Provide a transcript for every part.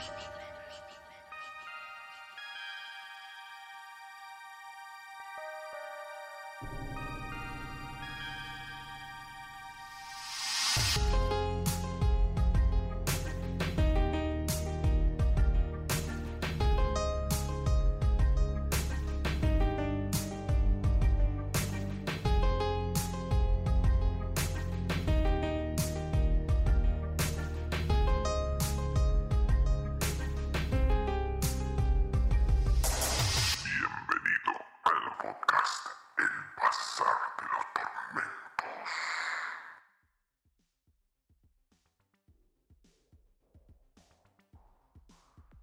Creepy.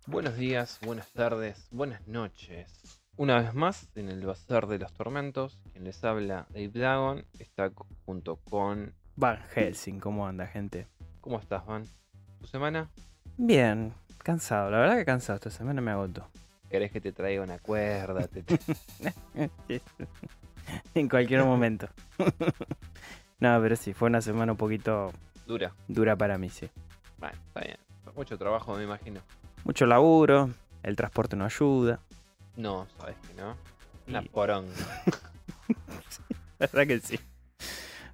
Buenos días, buenas tardes, buenas noches. Una vez más en el Bazar de los Tormentos, quien les habla, Dave Dragon, está junto con... Van Helsing, ¿cómo anda, gente? ¿Cómo estás, Van? ¿Tu semana? Bien, cansado, la verdad que cansado, esta semana me agotó. ¿Querés que te traiga una cuerda? Te- en cualquier momento. no, pero sí, fue una semana un poquito Dura. dura para mí, sí. Bueno, está bien. Mucho trabajo, me imagino. Mucho laburo, el transporte no ayuda. No, sabes que no. Una Y- poronga. La verdad que sí.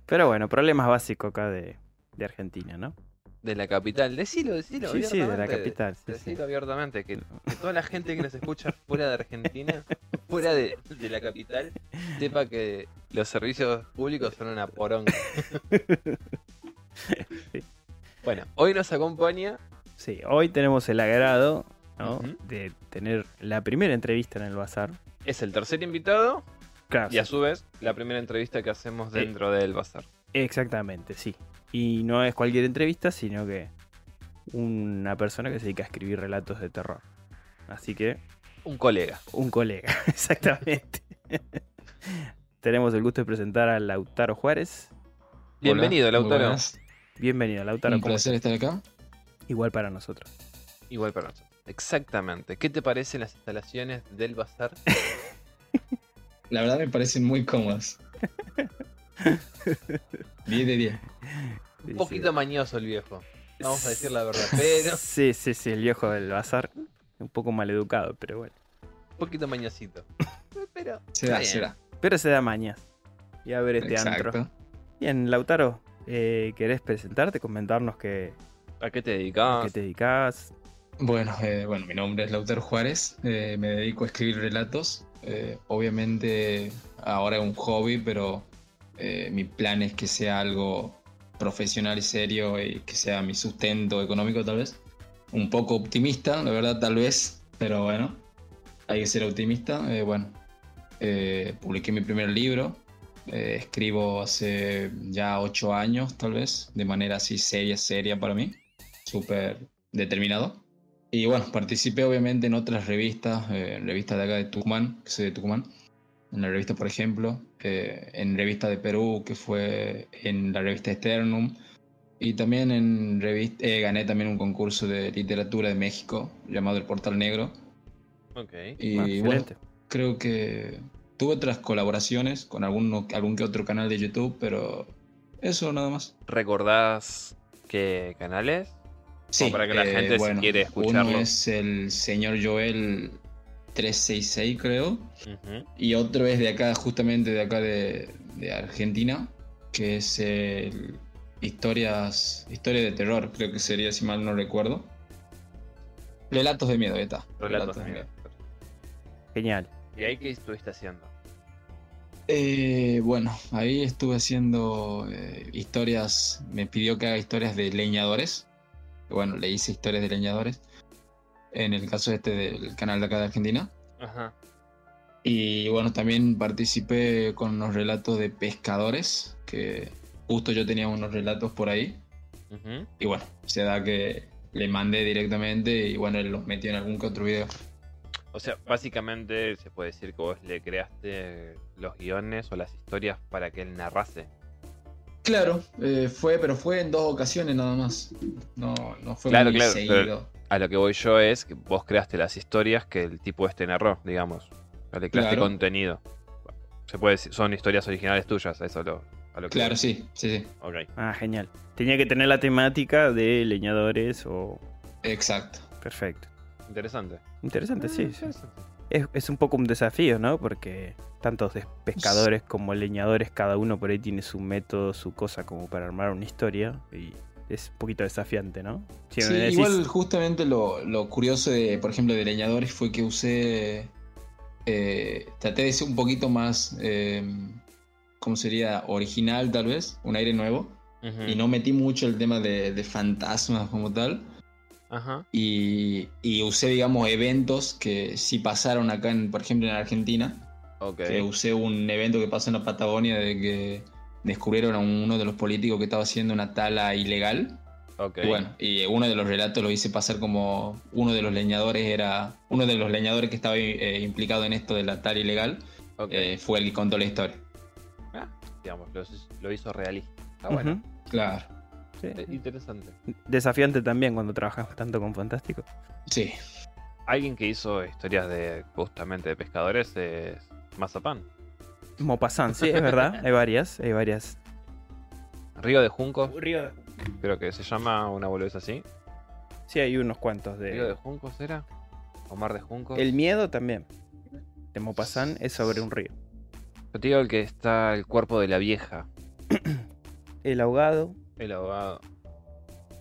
Pero bueno, problemas básicos acá de, de Argentina, ¿no? De la capital. Decilo, decilo. Sí, sí, de la capital. Sí, sí. Decilo abiertamente. Que, que toda la gente que nos escucha fuera de Argentina, fuera de, de la capital, sepa que los servicios públicos son una poronga. Sí. Bueno, hoy nos acompaña. Sí, hoy tenemos el agrado de tener la primera entrevista en el bazar. Es el tercer invitado Claro, y a su vez la primera entrevista que hacemos Sí. dentro del bazar. Exactamente, sí. Y no es cualquier entrevista, sino que una persona que se dedica a escribir relatos de terror. Así que, Un colega. un colega, exactamente. Tenemos el gusto de presentar a Lautaro Juárez. Bienvenido, Hola, Lautaro. Bienvenido, Lautaro. Un ¿cómo placer estar acá. Igual para nosotros. Igual para nosotros. Exactamente. ¿Qué te parecen las instalaciones del bazar? La verdad me parecen muy cómodas. 10 de 10. Un poquito mañoso el viejo. Vamos a decir la verdad. Pero Sí, sí, sí, el viejo del bazar. Un poco maleducado, pero bueno. un poquito mañosito. Pero Se da, se bien. da. Pero se da mañas. Y a ver este antro. Exacto. Bien, Lautaro, eh, ¿querés presentarte? Comentarnos qué, ¿A qué te a dedicas? qué te dedicas. Bueno, eh, bueno, mi nombre es Lautaro Juárez. eh, me dedico a escribir relatos. eh, obviamente ahora es un hobby, pero eh, mi plan es que sea algo profesional y serio y que sea mi sustento económico tal vez. Un poco optimista, la verdad tal vez, pero bueno, hay que ser optimista. eh, bueno, eh, publiqué mi primer libro. eh, escribo hace ya ocho años tal vez, de manera así seria, seria para mí. Súper determinado. Y bueno, participé obviamente en otras revistas, eh, en revistas de acá de Tucumán, que soy de Tucumán. En la revista, por ejemplo, eh, en revista de Perú, que fue en la revista Sternum. Y también en revista, eh, gané también un concurso de literatura de México llamado El Portal Negro. Ok. Y Ah, bueno, creo que tuve otras colaboraciones con alguno, algún que otro canal de YouTube, pero eso nada más. ¿Recordás qué canales? Sí, para que la eh, gente, si bueno, quiere escucharlo. Uno es el señor Joel 366, creo. Ujú. Y otro es de acá, justamente de acá de, de Argentina, que es el historias, historia de terror, creo que sería, si mal no recuerdo. Relatos de miedo, ahí está. Relatos de miedo. Genial. ¿Y ahí qué estuviste haciendo? Eh, bueno, ahí estuve haciendo eh, historias, me pidió que haga historias de leñadores. Bueno, le hice historias de leñadores. En el caso este del canal de acá de Argentina. Ajá. Y bueno, también participé con unos relatos de pescadores, que justo yo tenía unos relatos por ahí. Ujú. Y bueno, se da que le mandé directamente y bueno, él los metió en algún que otro video. O sea, básicamente se puede decir que vos le creaste los guiones o las historias para que él narrase. Claro, eh, fue, pero fue en dos ocasiones nada más. No, no fue Claro, muy claro, seguido. A lo que voy yo es que vos creaste las historias que el tipo este narró, digamos. Le creaste Claro. contenido. Se puede decir, son historias originales tuyas, a eso lo, a lo que Claro, voy. sí, sí, sí. Ok. Ah, genial. Tenía que tener la temática de leñadores o... Exacto. Perfecto. Interesante. Interesante, sí. Eh, sí. interesante. Es, es un poco un desafío, ¿no? Porque tantos pescadores como leñadores, cada uno por ahí tiene su método, su cosa como para armar una historia. Y es un poquito desafiante, ¿no? Si Sí, decís- igual justamente lo, lo curioso de, por ejemplo, de leñadores fue que usé. eh, traté de ser un poquito más. Eh, ¿Cómo sería? Original, tal vez. Un aire nuevo. Y no metí mucho el tema de, de fantasmas como tal. Ajá. Y, y usé, digamos, eventos que sí pasaron acá, en, por ejemplo, en Argentina. Ok. Que usé un evento que pasó en la Patagonia de que descubrieron a uno de los políticos que estaba haciendo una tala ilegal. Y bueno, y uno de los relatos lo hice pasar como uno de los leñadores era. Uno de los leñadores que estaba eh, implicado en esto de la tala ilegal Ok. eh, fue el que contó la historia. Ah, digamos, lo, lo hizo realista. Está bueno. Claro. Sí. Interesante. Desafiante también cuando trabajas tanto con Fantástico. Sí. Alguien que hizo historias de justamente de pescadores es Mazapán. Mopassan, sí, es verdad. Hay varias, hay varias. Río de Juncos, creo que se llama una boludez así. Sí, hay unos cuantos ¿Río de de. Juncos era? ¿O Mar de Juncos? El miedo también. De Mopassan es sobre un río. Yo te digo el que está el cuerpo de la vieja. El ahogado, El abogado.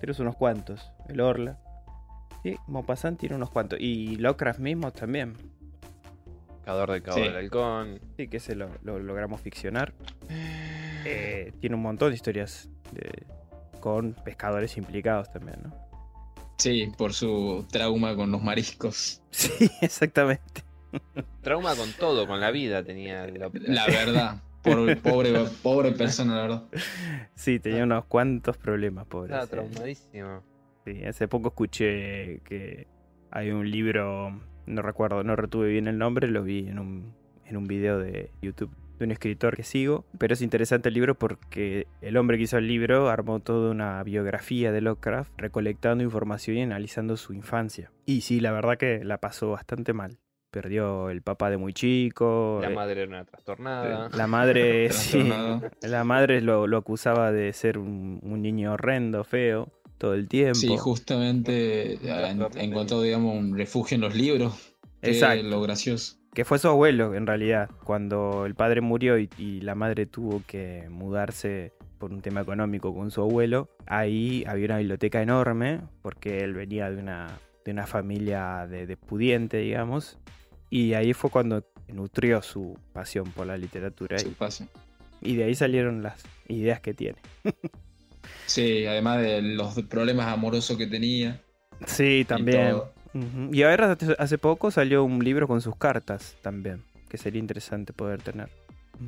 tienes unos cuantos. El Orla. Sí, Mopassan tiene unos cuantos. Y Lovecraft mismo también. Cador del Cabo Sí. del Halcón. Sí, que ese lo, lo logramos ficcionar. Eh, tiene un montón de historias de- con pescadores implicados también, ¿no? Sí, por su trauma con los mariscos. Sí, exactamente. Trauma con todo, con la vida tenía. La, La verdad. Pobre, pobre persona, la verdad. Sí, tenía unos cuantos problemas, pobre. Estaba traumadísimo. Sí, hace poco escuché que hay un libro, no recuerdo, no retuve bien el nombre, lo vi en un, en un video de YouTube de un escritor que sigo, pero es interesante el libro porque el hombre que hizo el libro armó toda una biografía de Lovecraft, recolectando información y analizando su infancia. Y sí, la verdad que la pasó bastante mal. Perdió el papá de muy chico. La eh, madre era una trastornada. la madre, sí, la madre lo, lo acusaba de ser un, un niño horrendo, feo, todo el tiempo. Sí, justamente en- encontró, digamos, un refugio en los libros. Exacto. lo gracioso. Que fue su abuelo, en realidad. Cuando el padre murió y, y la madre tuvo que mudarse por un tema económico con su abuelo, ahí había una biblioteca enorme, porque él venía de una, de una familia de, de pudiente, digamos. Y ahí fue cuando nutrió su pasión por la literatura. Su Y, paso. y de ahí salieron las ideas que tiene. Sí, además de los problemas amorosos que tenía. Sí, y también. todo. Ujú. Y ahora hace- hace poco salió un libro con sus cartas también, que sería interesante poder tener.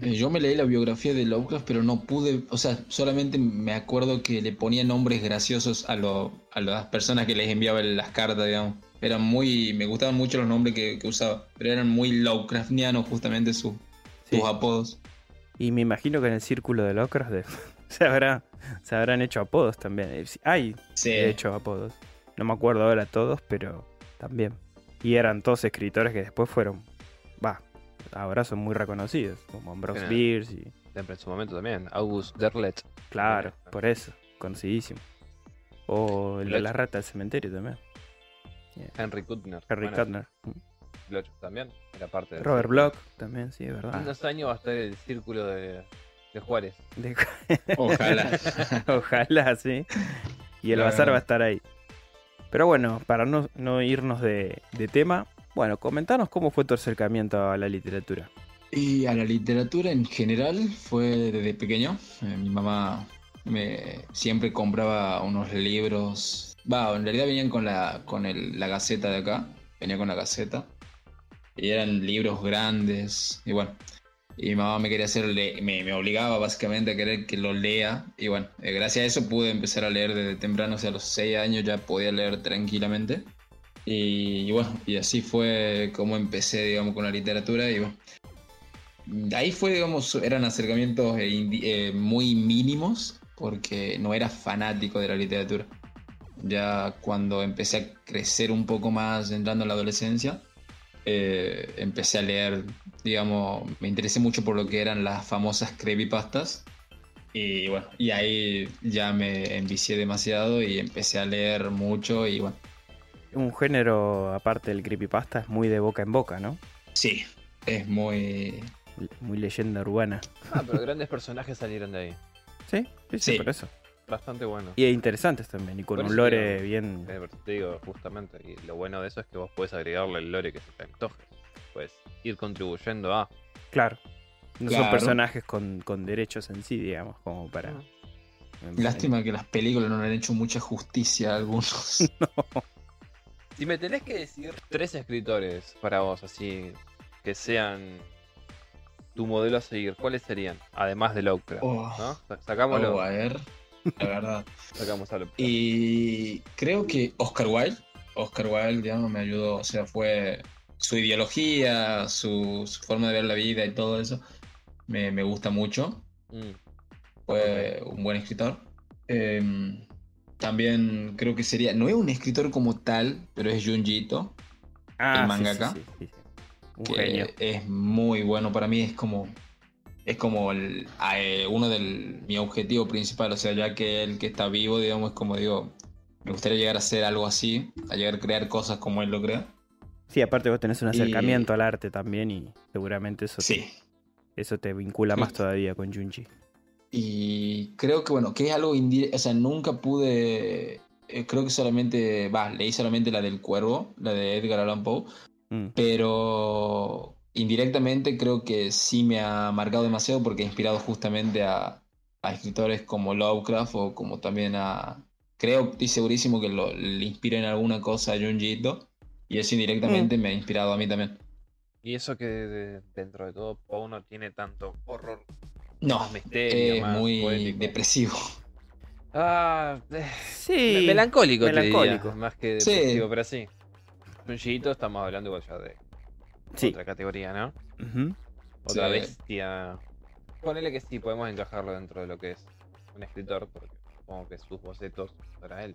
Eh, Yo me leí la biografía de Lovecraft, pero no pude, o sea, solamente me acuerdo que le ponía nombres graciosos a, lo- a las personas que les enviaba las cartas, digamos. Eran muy, me gustaban mucho los nombres que, que usaba, pero eran muy Lovecraftianos justamente su- Sí. sus apodos. Y me imagino que en el círculo de de- se, habrá, se habrán hecho apodos también. Eh, sí, Hay, Sí, de hecho, apodos. No me acuerdo ahora todos, pero también. Y eran todos escritores que después fueron, va, ahora son muy reconocidos, como Ambrose Claro. Bierce y... Siempre en su momento también. August Derlet. Claro, por eso, conocidísimo. O el de la rata del cementerio también, Henry Kuttner. Bueno, Kuttner. Bloch también. Era parte Robert círculo. Bloch también, sí, es verdad. Unos años va a estar el círculo de, de Juárez. De- ojalá. Ojalá, sí. Y el bazar va a estar ahí. Pero bueno, para no, no irnos de, de tema, bueno, comentanos cómo fue tu acercamiento a la literatura. Y a la literatura en general fue desde pequeño. Eh, mi mamá me siempre compraba unos libros. Va, en realidad venían con la con el- la gaceta de acá. Venía con la gaceta. Y eran libros grandes. Y bueno. Y mi mamá me quería hacer me, me obligaba básicamente a querer que lo lea. Y bueno, eh, gracias a eso pude empezar a leer desde temprano. O sea, a los 6 años ya podía leer tranquilamente. Y, y bueno, y así fue como empecé, digamos, con la literatura. Y bueno, Ahí fue, digamos, eran acercamientos eh, eh, muy mínimos porque no era fanático de la literatura. Ya cuando empecé a crecer un poco más entrando en la adolescencia, eh, empecé a leer, digamos, me interesé mucho por lo que eran las famosas creepypastas. Y bueno, y ahí ya me envicié demasiado y empecé a leer mucho y bueno, un género, aparte del creepypasta, es muy de boca en boca, ¿no? Sí, es muy... Muy leyenda urbana. Ah, pero grandes personajes salieron de ahí. Sí, sí, sí, Sí. por eso. Bastante bueno. Y interesantes también, y con Por un lore digo, bien... Te digo, justamente. Y lo bueno de eso es que vos puedes agregarle el lore que se te antoje. Puedes ir contribuyendo a. Claro. No son personajes con, con derechos en sí, digamos, como para... Lástima que las películas no le han hecho mucha justicia a algunos. Si me tenés que decir tres escritores para vos, así que sean tu modelo a seguir, ¿cuáles serían? Además de Lovecraft, Oh. ¿no? Sa- Sacámoslo. Oh, a ver, la verdad. Sacamos a Lovecraft. Y creo que Oscar Wilde, Oscar Wilde, digamos, me ayudó, o sea, fue su ideología, su, su forma de ver la vida y todo eso, me, me gusta mucho. Mm, Fue un buen escritor. Em, también creo que sería, no es un escritor como tal, pero es Junji Ito, Ah, el sí, mangaka, sí, sí, sí, sí. Un que genio. es muy bueno para mí, es como es como el, eh, uno de mi objetivo principal, o sea, ya que el que está vivo, digamos, es como digo, me gustaría llegar a hacer algo así, a llegar a crear cosas como él lo crea. Sí, aparte vos tenés un Y- acercamiento al arte también y seguramente eso, Sí. eso te vincula más todavía con Junji. Y creo que, bueno, que es algo indirecto, o sea, nunca pude, eh, creo que solamente, va, leí solamente la del Cuervo, la de Edgar Allan Poe, Mm. pero indirectamente creo que sí me ha marcado demasiado porque he inspirado justamente a, a escritores como Lovecraft o como también a... Creo, estoy segurísimo que lo, le inspira en alguna cosa a Junji Ito y eso indirectamente me ha inspirado a mí también. Y eso que de- dentro de todo Poe no tiene tanto horror. No, Más misterio, es más muy poético. depresivo. Ah, eh, Sí. melancólico, melancólico. te diría, más que Sí. depresivo, pero sí. Junjiito estamos hablando igual ya de Sí. otra categoría, ¿no? Otra Sí. bestia. Ponele que sí, podemos encajarlo dentro de lo que es un escritor, porque supongo que sus bocetos para él.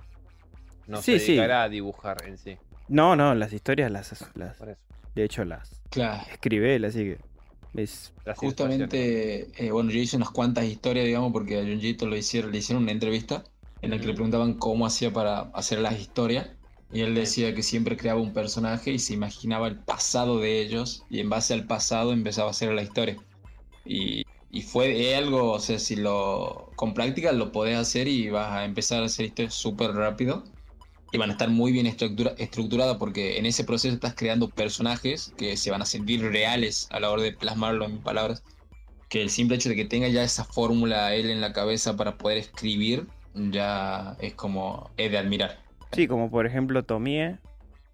No Sí, se sí. dedicará a dibujar en sí. No, no, las historias las, las Por eso. de hecho las Claro. escribe él, así que es Justamente, eh, bueno, yo hice unas cuantas historias, digamos, porque a Junji Ito lo hicieron, le hicieron una entrevista en la que le preguntaban cómo hacía para hacer las historias. Y él decía que siempre creaba un personaje y se imaginaba el pasado de ellos y en base al pasado empezaba a hacer la historia. Y, y fue algo, o sea, si lo con práctica lo podés hacer y vas a empezar a hacer historias súper rápido y van a estar muy bien estructura, estructuradas porque en ese proceso estás creando personajes que se van a sentir reales a la hora de plasmarlo en palabras. Que el simple hecho de que tenga ya esa fórmula él en la cabeza para poder escribir ya es como es de admirar. Sí, como por ejemplo Tomie,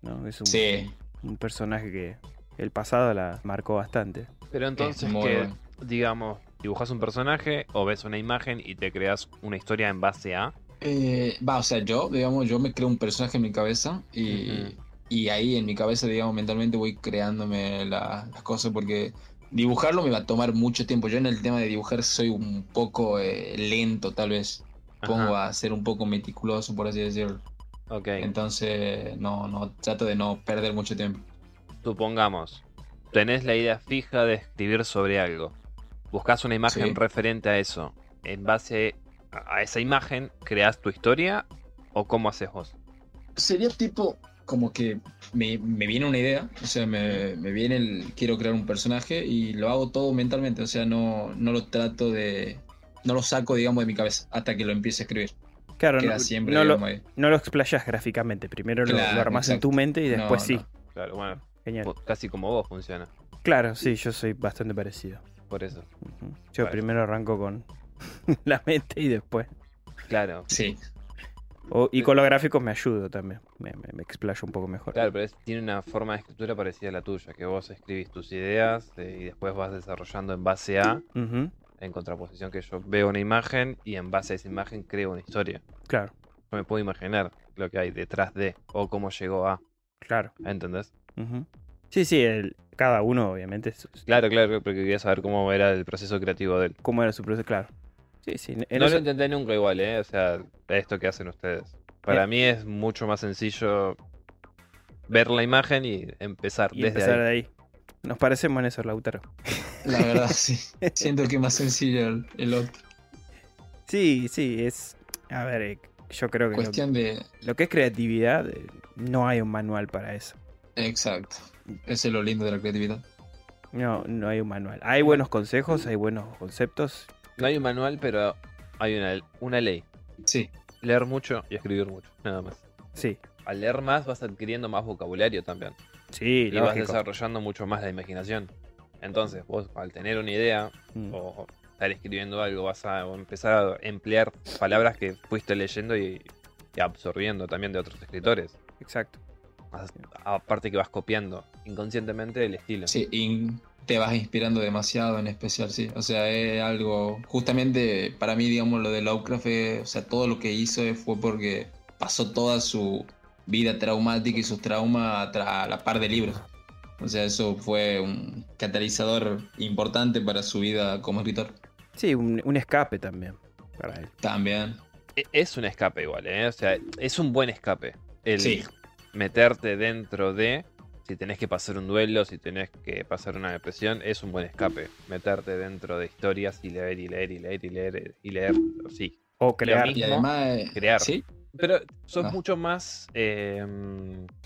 ¿no? Es un, Sí. un personaje que el pasado la marcó bastante. Pero entonces que, bueno. digamos, dibujas un personaje o ves una imagen y te creas una historia en base a. Eh, va, o sea, yo, digamos, yo me creo un personaje en mi cabeza y, y ahí en mi cabeza, digamos, mentalmente voy creándome la- las cosas porque dibujarlo me va a tomar mucho tiempo. Yo en el tema de dibujar soy un poco eh, lento, tal vez. Pongo Ajá, a ser un poco meticuloso, por así decirlo. Ok, Entonces, no, no, trato de no perder mucho tiempo. supongamos, tenés la idea fija de escribir sobre algo. Buscas una imagen Sí. referente a eso. En base a a esa imagen, creas tu historia o cómo haces vos. Sería tipo como que me, me viene una idea, o sea, me, me viene el quiero crear un personaje y lo hago todo mentalmente, o sea, no, no lo trato de, no lo saco, digamos, de mi cabeza hasta que lo empiece a escribir. Claro, Queda no, siempre, no lo, no lo explayas gráficamente. Primero lo- lo, Claro, armas en tu mente y No, después sí. no. Claro, bueno, Genial. casi como vos funciona. Claro, sí, yo soy bastante parecido. Por eso. Yo Vale. primero arranco con la mente y después. Claro, Sí, O- y con los gráficos me ayudo también. Me, me- me explayo un poco mejor. claro, pero es- tiene una forma de escritura parecida a la tuya, que vos escribís tus ideas eh, y después vas desarrollando en base a, Ujú, en contraposición que yo veo una imagen y en base a esa imagen creo una historia. Claro, Yo me puedo imaginar lo que hay detrás de o cómo llegó a, claro. ¿entendés? Sí, sí, el- cada uno obviamente. es- Claro, claro, porque quería saber cómo era el proceso creativo de él. ¿Cómo era su proceso? Claro. Sí, sí. no eso- lo intenté nunca igual, ¿eh? O sea, esto que hacen ustedes. Para Eh. mí es mucho más sencillo ver la imagen y empezar y desde empezar ahí. de ahí. Nos parecemos en eso, Lautaro. la verdad, sí. Siento que es más sencillo el, el otro. Sí, sí, es. A ver, eh, Yo creo que lo, Cuestión de. lo que es creatividad, eh, no hay un manual para eso. Exacto. Ese es lo lindo de la creatividad. No, no hay un manual. Hay buenos consejos, hay buenos conceptos. No hay un manual, pero hay una, una ley. Sí, Leer mucho y escribir mucho, nada más. Sí, Al leer más vas adquiriendo más vocabulario también. Sí, y vas desarrollando mucho más la imaginación. Entonces, vos al tener una idea Mm. o estar escribiendo algo, vas a empezar a emplear palabras que fuiste leyendo y, y absorbiendo también de otros escritores. Exacto. Aparte que vas copiando inconscientemente el estilo. sí, y te vas inspirando demasiado en especial, sí. O sea, es algo. Justamente para mí, digamos, lo de Lovecraft, es- o sea, todo lo que hizo fue porque pasó toda su vida traumática y sus traumas a, la par de libros. O sea, eso fue un catalizador importante para su vida como escritor. Sí, un, un escape también para él. También. E- Es un escape igual, ¿eh? O sea, es un buen escape. El Sí. meterte dentro de. Si tenés que pasar un duelo, si tenés que pasar una depresión, es un buen escape. Meterte dentro de historias y leer y leer y leer y leer y leer. Sí. O crear. Y además. Crear. Sí, Pero sos Ah. mucho más eh,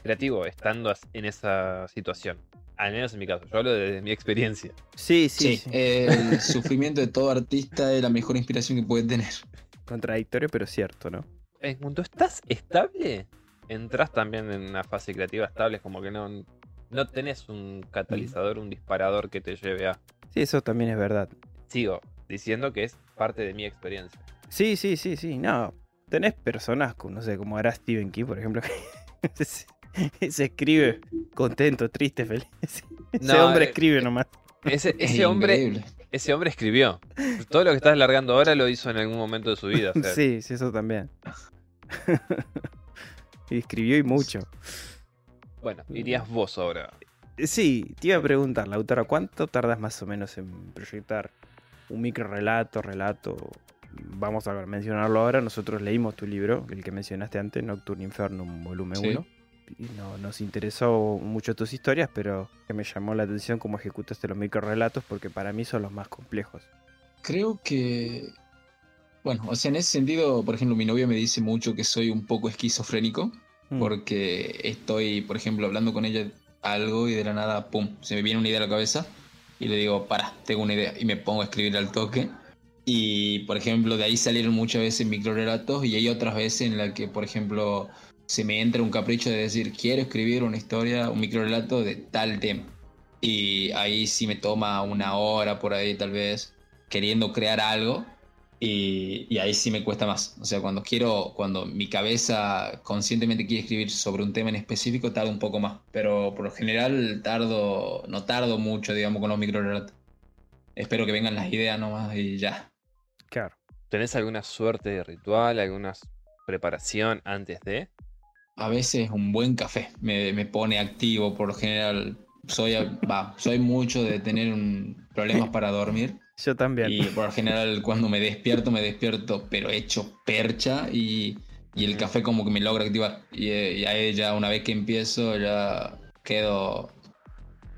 creativo estando en esa situación. Al menos en mi caso. Yo hablo desde mi experiencia. Sí, sí, sí. sí. El sufrimiento de todo artista es la mejor inspiración que puede tener. Contradictorio, pero cierto, ¿no? En cuanto estás estable, entras también en una fase creativa estable. Es como que no, no tenés un catalizador, un disparador que te lleve a. Sí, eso también es verdad. Sigo diciendo que es parte de mi experiencia. Sí, sí, sí, sí. No, tenés personas, como, no sé, como era Stephen King, por ejemplo, que se, se escribe contento, triste, feliz. Ese No, hombre eh, escribe nomás. Ese, Es ese hombre, increíble. ese hombre escribió. Todo lo que estás largando ahora lo hizo en algún momento de su vida. o sea, Sí, sí, eso también. y escribió y mucho. Bueno, irías vos ahora. Sí, te iba a preguntar, Lautaro, ¿cuánto tardas más o menos en proyectar un micro relato, relato? Vamos a mencionarlo ahora. Nosotros leímos tu libro, el que mencionaste antes, Nocturne Infernum, volumen Sí. 1. Y no, nos interesó mucho tus historias, pero que me llamó la atención cómo ejecutaste los micro relatos, porque para mí son los más complejos. Creo que. Bueno, o sea, en ese sentido, por ejemplo, mi novia me dice mucho que soy un poco esquizofrénico, Mm. porque estoy, por ejemplo, hablando con ella algo y de la nada, pum, se me viene una idea a la cabeza y le digo, para, tengo una idea, y me pongo a escribir al toque. Y, por ejemplo, de ahí salieron muchas veces microrelatos y hay otras veces en las que, por ejemplo, se me entra un capricho de decir, quiero escribir una historia, un microrelato de tal tema. Y ahí sí me toma una hora por ahí, tal vez, queriendo crear algo. Y, y ahí sí me cuesta más. O sea, cuando quiero, cuando mi cabeza conscientemente quiere escribir sobre un tema en específico, tarda un poco más. Pero por lo general tardo, no tardo mucho, digamos, con los microrelatos. Espero que vengan las ideas nomás y ya. Claro. ¿Tenés alguna suerte de ritual, alguna preparación antes de? A veces un buen café me, me pone activo, por lo general. Soy, va, soy mucho de tener un- problemas para dormir. Yo también. Y por lo general cuando me despierto, me despierto pero hecho percha y, y el café como que me logra activar. Y, eh, y ahí ya una vez que empiezo ya quedo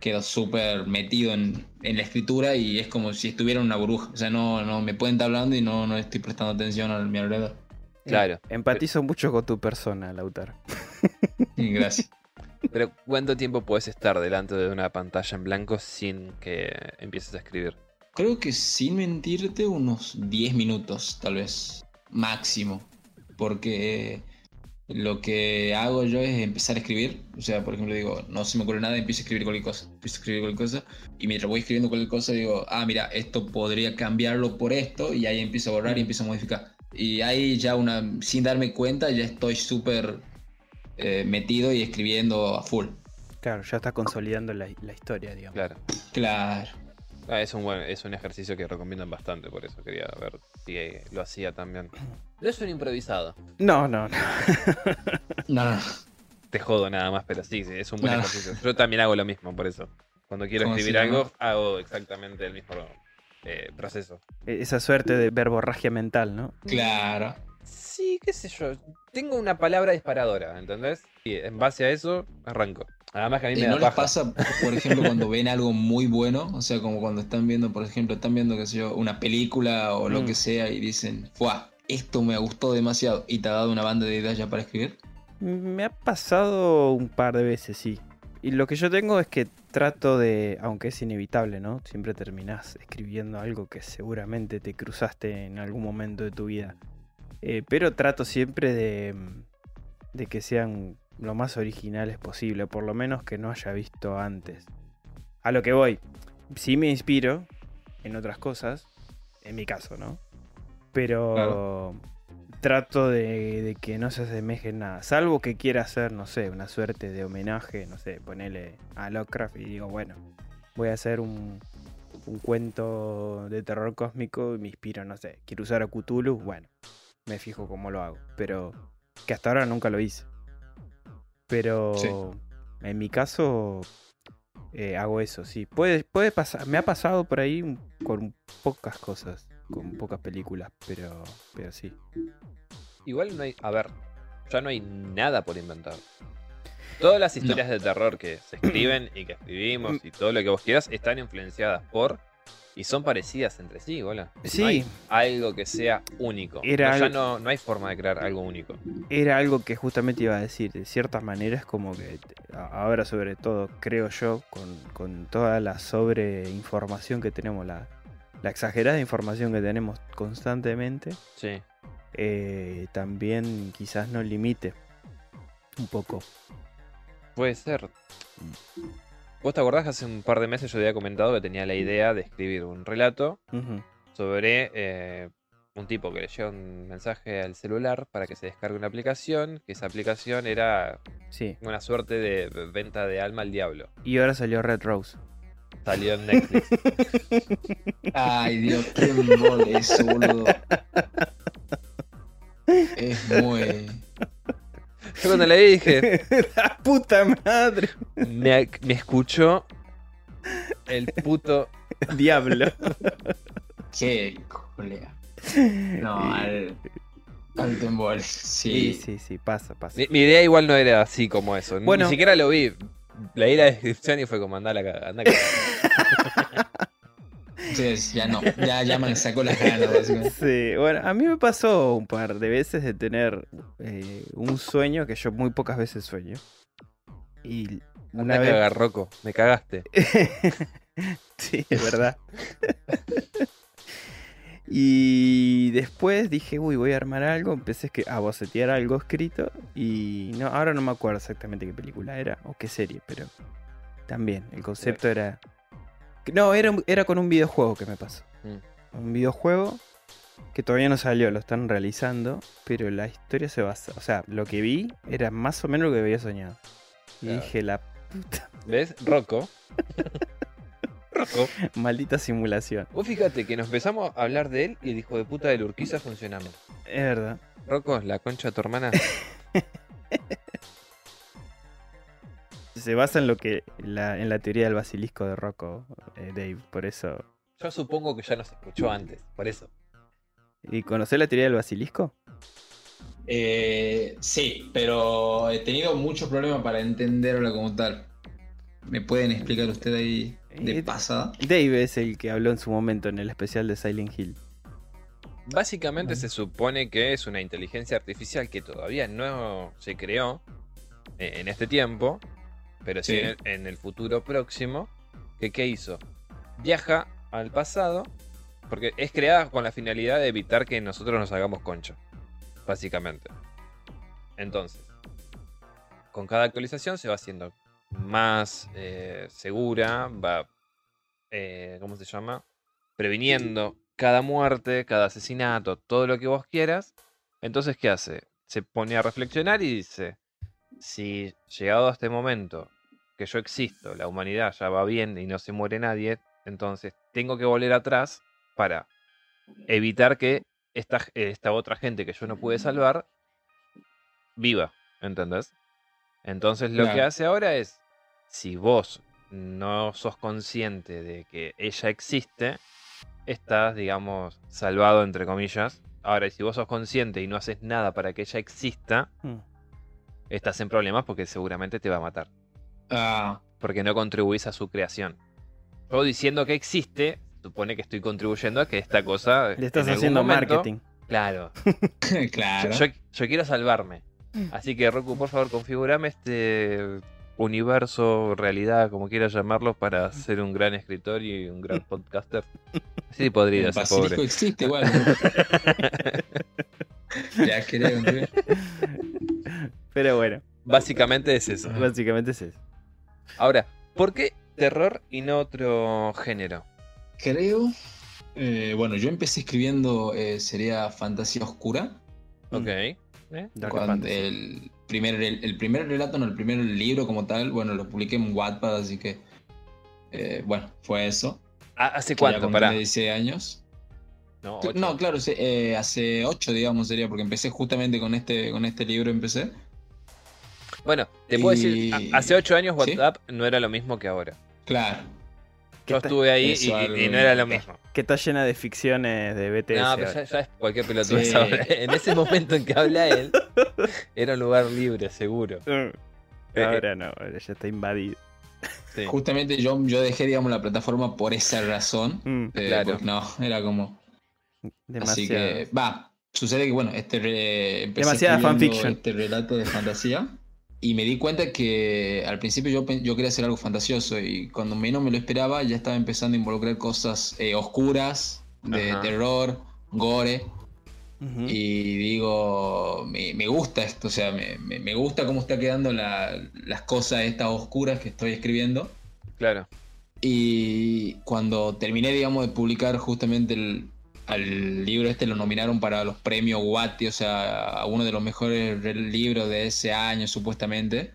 quedo súper metido en, en la escritura y es como si estuviera en una burbuja. O sea, no, no me pueden estar hablando y no, no estoy prestando atención a mi alrededor. Claro. Empatizo mucho con tu persona, Lautaro. Gracias. Pero ¿cuánto tiempo puedes estar delante de una pantalla en blanco sin que empieces a escribir? Creo que sin mentirte unos 10 minutos tal vez máximo. Porque lo que hago yo es empezar a escribir. O sea, por ejemplo, digo, no se me ocurre nada, empiezo a escribir cualquier cosa. Empiezo a escribir cualquier cosa. Y mientras voy escribiendo cualquier cosa, digo, ah, mira, esto podría cambiarlo por esto. Y ahí empiezo a borrar y empiezo a modificar. Y ahí ya una, sin darme cuenta, ya estoy súper eh, metido y escribiendo a full. Claro, ya está consolidando la, la historia, digamos. Claro. Claro. Ah, es, un buen, es un ejercicio que recomiendan bastante, por eso quería ver si eh, lo hacía también. No es un improvisado. No, no, no. No, no. Te jodo nada más, pero sí, sí, es un buen ejercicio. Yo también hago lo mismo, por eso. Cuando quiero ¿Cómo escribir algo, hago exactamente el mismo eh, proceso. E-, Esa suerte de verborragia mental, ¿no? Claro. Sí, qué sé yo. Tengo una palabra disparadora, ¿entendés? Y en base a eso, arranco. Además que a mí ¿Y me no da les paja. pasa, por ejemplo, cuando ven algo muy bueno? O sea, como cuando están viendo, por ejemplo, están viendo, qué sé yo, una película o lo Mm. que sea y dicen, ¡fuah! esto me gustó demasiado y te ha dado una banda de ideas ya para escribir? Me ha pasado un par de veces, sí. Y lo que yo tengo es que trato de, aunque es inevitable, ¿no? Siempre terminás escribiendo algo que seguramente te cruzaste en algún momento de tu vida. Eh, pero trato siempre de, de que sean lo más originales posible, por lo menos que no haya visto antes. A lo que voy, sí me inspiro en otras cosas, en mi caso, ¿no? Pero Claro. trato de, de que no se asemeje en nada, salvo que quiera hacer, no sé, una suerte de homenaje, no sé, ponerle a Lovecraft y digo, bueno, voy a hacer un, un cuento de terror cósmico y me inspiro, no sé, quiero usar a Cthulhu, bueno, me fijo cómo lo hago, pero que hasta ahora nunca lo hice. Pero Sí. en mi caso eh, hago eso, sí. Puede, puede pasar, me ha pasado por ahí un- con pocas cosas, con pocas películas, pero, pero sí. Igual no hay. A ver, ya no hay nada por inventar. Todas las historias de terror que se escriben y que escribimos y todo lo que vos quieras están influenciadas por. Y son parecidas entre sí, hola. Sí. No hay algo que sea único. Era No, ya no, no hay forma de crear algo único. Era algo que justamente iba a decir, de ciertas maneras como que ahora sobre todo creo yo, con, con toda la sobreinformación que tenemos, la, la exagerada información que tenemos constantemente, Sí. eh, también quizás nos limite un poco. Puede ser. ¿Vos te acordás que hace un par de meses yo te había comentado que tenía la idea de escribir un relato sobre eh, un tipo que le llega un mensaje al celular para que se descargue una aplicación, que esa aplicación era Sí, una suerte de venta de alma al diablo. y ahora salió Red Rose. Salió en Netflix. Ay, Dios, qué embole eso, boludo. Es muy. Yo cuando le dije, ¡La puta madre! me, me escuchó el puto... Diablo. Qué colea. No, al. Alto embole. Sí, Sí. sí, sí, pasa, pasa. Mi, mi idea igual no era así como eso. Bueno. Ni siquiera lo vi. Leí la descripción y fue como anda la cagada. anda a cagar". Entonces, ya no. Ya, ya me sacó las ganas. Sí, bueno, a mí me pasó un par de veces de tener eh, un sueño que yo muy pocas veces sueño. Y una a vez. cagar, Rocco. Me cagaste. sí, es verdad. y después dije, uy, voy a armar algo. Empecé a bocetear algo escrito. Y no, ahora no me acuerdo exactamente qué película era o qué serie, pero también el concepto era. No, era, era con un videojuego que me pasó. Mm. Un videojuego que todavía no salió, lo están realizando, pero la historia se basa. O sea, lo que vi era más o menos lo que había soñado. Y Claro. dije, la puta ¿Ves? Rocco. Rocco. maldita simulación. Vos fíjate que nos empezamos a hablar de él y el hijo de puta del Urquiza funcionando. Es verdad. Rocco, la concha de tu hermana. Se basa en lo que. la- en la teoría del basilisco de Rocco, eh, Dave. Por eso. Yo supongo que ya nos escuchó antes, por eso. ¿Y conocés la teoría del basilisco? Eh, sí, pero he tenido muchos problemas para entenderlo como tal. ¿Me pueden explicar usted ahí de Eh, pasada? Dave es el que habló en su momento en el especial de Silent Hill. Básicamente se supone que es una inteligencia artificial que todavía no se creó eh, en este tiempo, pero sí, Sí. en, el, en el futuro próximo. Que, ¿Qué hizo? Viaja al pasado, porque es creada con la finalidad de evitar que nosotros nos hagamos concha, básicamente. Entonces, con cada actualización se va haciendo más eh, segura, va, eh, ¿cómo se llama? Previniendo cada muerte, cada asesinato, todo lo que vos quieras. Entonces, ¿qué hace? Se pone a reflexionar y dice, si llegado a este momento que yo existo, la humanidad ya va bien y no se muere nadie, entonces tengo que volver atrás para evitar que esta, esta otra gente que yo no pude salvar viva, ¿entendés? Entonces lo que hace ahora es, si vos no sos consciente de que ella existe, estás, digamos, salvado entre comillas. Ahora, si vos sos consciente y no haces nada para que ella exista, Hmm. Estás en problemas porque seguramente te va a matar. Ah, Porque no contribuís a su creación. Yo diciendo que existe, supone que estoy contribuyendo a que esta cosa. Le estás en algún haciendo momento- marketing. Claro. claro. Yo, yo quiero salvarme. Así que, Roku, por favor, configurame este universo, realidad, como quieras llamarlo, para ser un gran escritor y un gran podcaster. Sí, podría el ser pobre. existe igual. ya creo. Pero bueno, Básicamente es eso. básicamente es eso. Ahora, ¿por qué terror y no otro género? Creo. eh, bueno, yo empecé escribiendo, eh, sería fantasía oscura. Ok. ¿Eh? Dark Cuando el, primer, el, el primer relato, no, el primer libro como tal, bueno, lo publiqué en Wattpad, así que. eh, bueno, fue eso. Ah, ¿Hace cuánto? tenía 16 años. No. No, claro, sí, eh, hace 8, digamos, sería, porque empecé justamente con este, con este libro, empecé. Bueno, te puedo Y- decir, hace ocho años ¿Sí? WhatsApp no era lo mismo que ahora. Claro. ¿Qué Yo estuve ahí y, algo y no era lo mismo. Que está llena de ficciones de BTS. No, pero ya, ya es cualquier pelotudo. Sí. En ese momento en que habla él, era un lugar libre, seguro. Mm. Eh, Ahora no, ahora ya está invadido. Sí. Justamente yo, yo dejé, digamos, la plataforma por esa razón. Mm, eh, Claro. porque no, era como. Así demasiado. que, va, sucede que, bueno, este re- Demasiada fanfiction. este relato de fantasía y me di cuenta que al principio yo, yo quería hacer algo fantasioso y cuando menos me lo esperaba ya estaba empezando a involucrar cosas eh, oscuras, de Ajá. terror, gore y digo, me, me gusta esto, o sea, me, me- me gusta cómo está quedando la- las cosas estas oscuras que estoy escribiendo. Claro. Y cuando terminé, digamos, de publicar justamente el, al libro este, lo nominaron para los premios Watty, o sea, a uno de los mejores re- libros de ese año, supuestamente.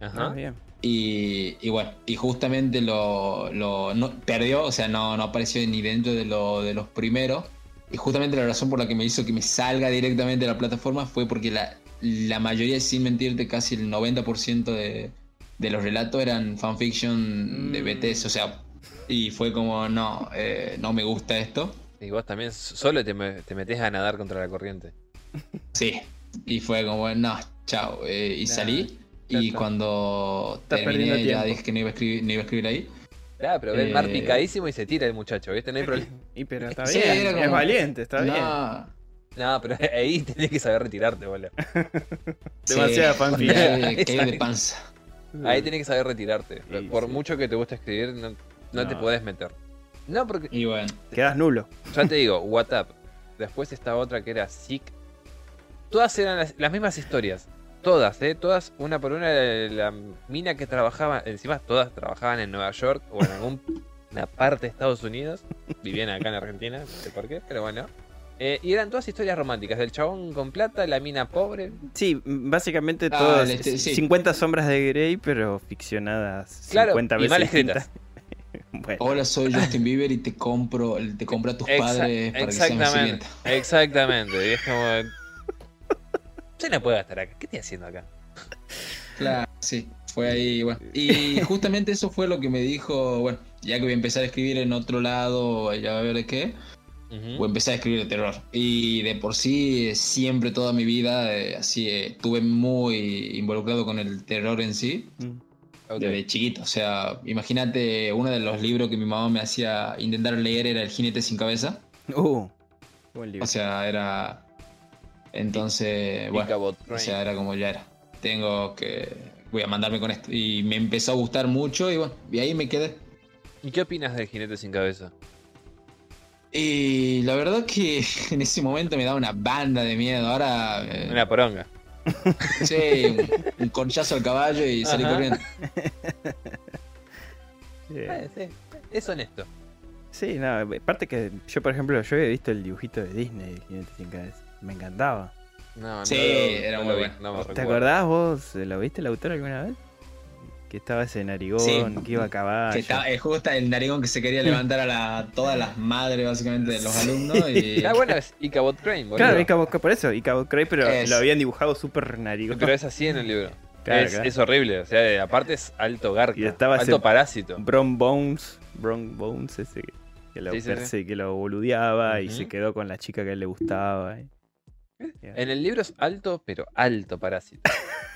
Ah, Ajá. bien. Y, y bueno, y justamente lo, lo- no- perdió, o sea, no, no apareció ni dentro de, lo- de los primeros. Y justamente la razón por la que me hizo que me salga directamente de la plataforma fue porque la, la mayoría, sin mentirte, casi el 90% de, de los relatos eran fanfiction de Mm. BTS, o sea, y fue como, no, eh, no me gusta esto. Y vos también solo te, me- te metés a nadar contra la corriente. Sí, y fue como, no, chao. eh, y Nah, salí. ya Y está. cuando terminé, ya tiempo. dije que no iba a escribir, no iba a escribir ahí. Claro, pero ve el mar Eh. picadísimo y se tira el muchacho, ¿viste? No hay problema. Y pero está Sí, bien, era es como- valiente, está bien. No, No, pero ahí tenés que saber retirarte, boludo. Demasiada sí, caí de panza. Ahí tenés que saber retirarte. Sí, Por sí. mucho que te guste escribir, no, no te podés meter. No, porque Y bueno, Quedas nulo. ya te digo, WhatsApp. Después está otra que era Sick. Todas eran las, las mismas historias. Todas, ¿eh? Todas, una por una. La, la mina que trabajaba, encima todas trabajaban en Nueva York o en alguna parte de Estados Unidos. Vivían acá en Argentina, no sé por qué, pero bueno. Eh, y eran todas historias románticas. Del chabón con plata, la mina pobre. Sí, básicamente Ah, todas. este, sí. 50 sombras de Grey, pero ficcionadas Claro, 50 y veces. mal distintas. Bueno, hola, soy Justin Bieber y te compro, te compro a tus Exa- padres para que sean mi exactamente. Exactamente. Y es como. Se no puede estar acá. ¿Qué estoy haciendo acá? Claro, sí, fue ahí, bueno. Y justamente eso fue lo que me dijo, bueno, ya que voy a empezar a escribir en otro lado, ya a ver de qué, Ujú. voy a empezar a escribir de terror. Y de por sí, siempre toda mi vida, eh, así, eh, estuve muy involucrado con el terror en sí, mm, Ok. desde chiquito. O sea, imagínate, uno de los libros que mi mamá me hacía intentar leer era El jinete sin cabeza. Uh, buen libro. O sea, era... Entonces, bueno, o sea, era como ya era. Tengo que... Voy a mandarme con esto. Y me empezó a gustar mucho y bueno, y ahí me quedé. ¿Y qué opinas del jinete sin cabeza? Y la verdad que en ese momento me daba una banda de miedo. Ahora, eh, Una poronga. Sí, un, un conchazo al caballo y salí Ajá. corriendo. Eh, Eh, sí, es honesto. sí, no, aparte que yo, por ejemplo, yo había visto el dibujito de Disney. Me encantaba. No, Sí, no, era no muy bueno. ¿Te recuerdo. acordás vos? ¿Lo viste el autor alguna vez? Que estaba ese narigón, Sí. que iba a estaba, es justo el narigón que se quería levantar a la, todas las madres básicamente de los alumnos. Y... Ah, bueno, es Ichabod Crane, boludo. Claro, Ichabod- por eso, Ichabod Crane, pero Es. lo habían dibujado súper narigón. Pero es así en el libro. Claro, es, claro. es horrible. O sea, aparte es alto garca. Y estaba alto parásito. Bron Bones, Bron Bones ese que lo, Sí, sí, sí. perse- que lo boludeaba y se quedó con la chica que a él le gustaba. y- En el libro es alto, pero alto parásito.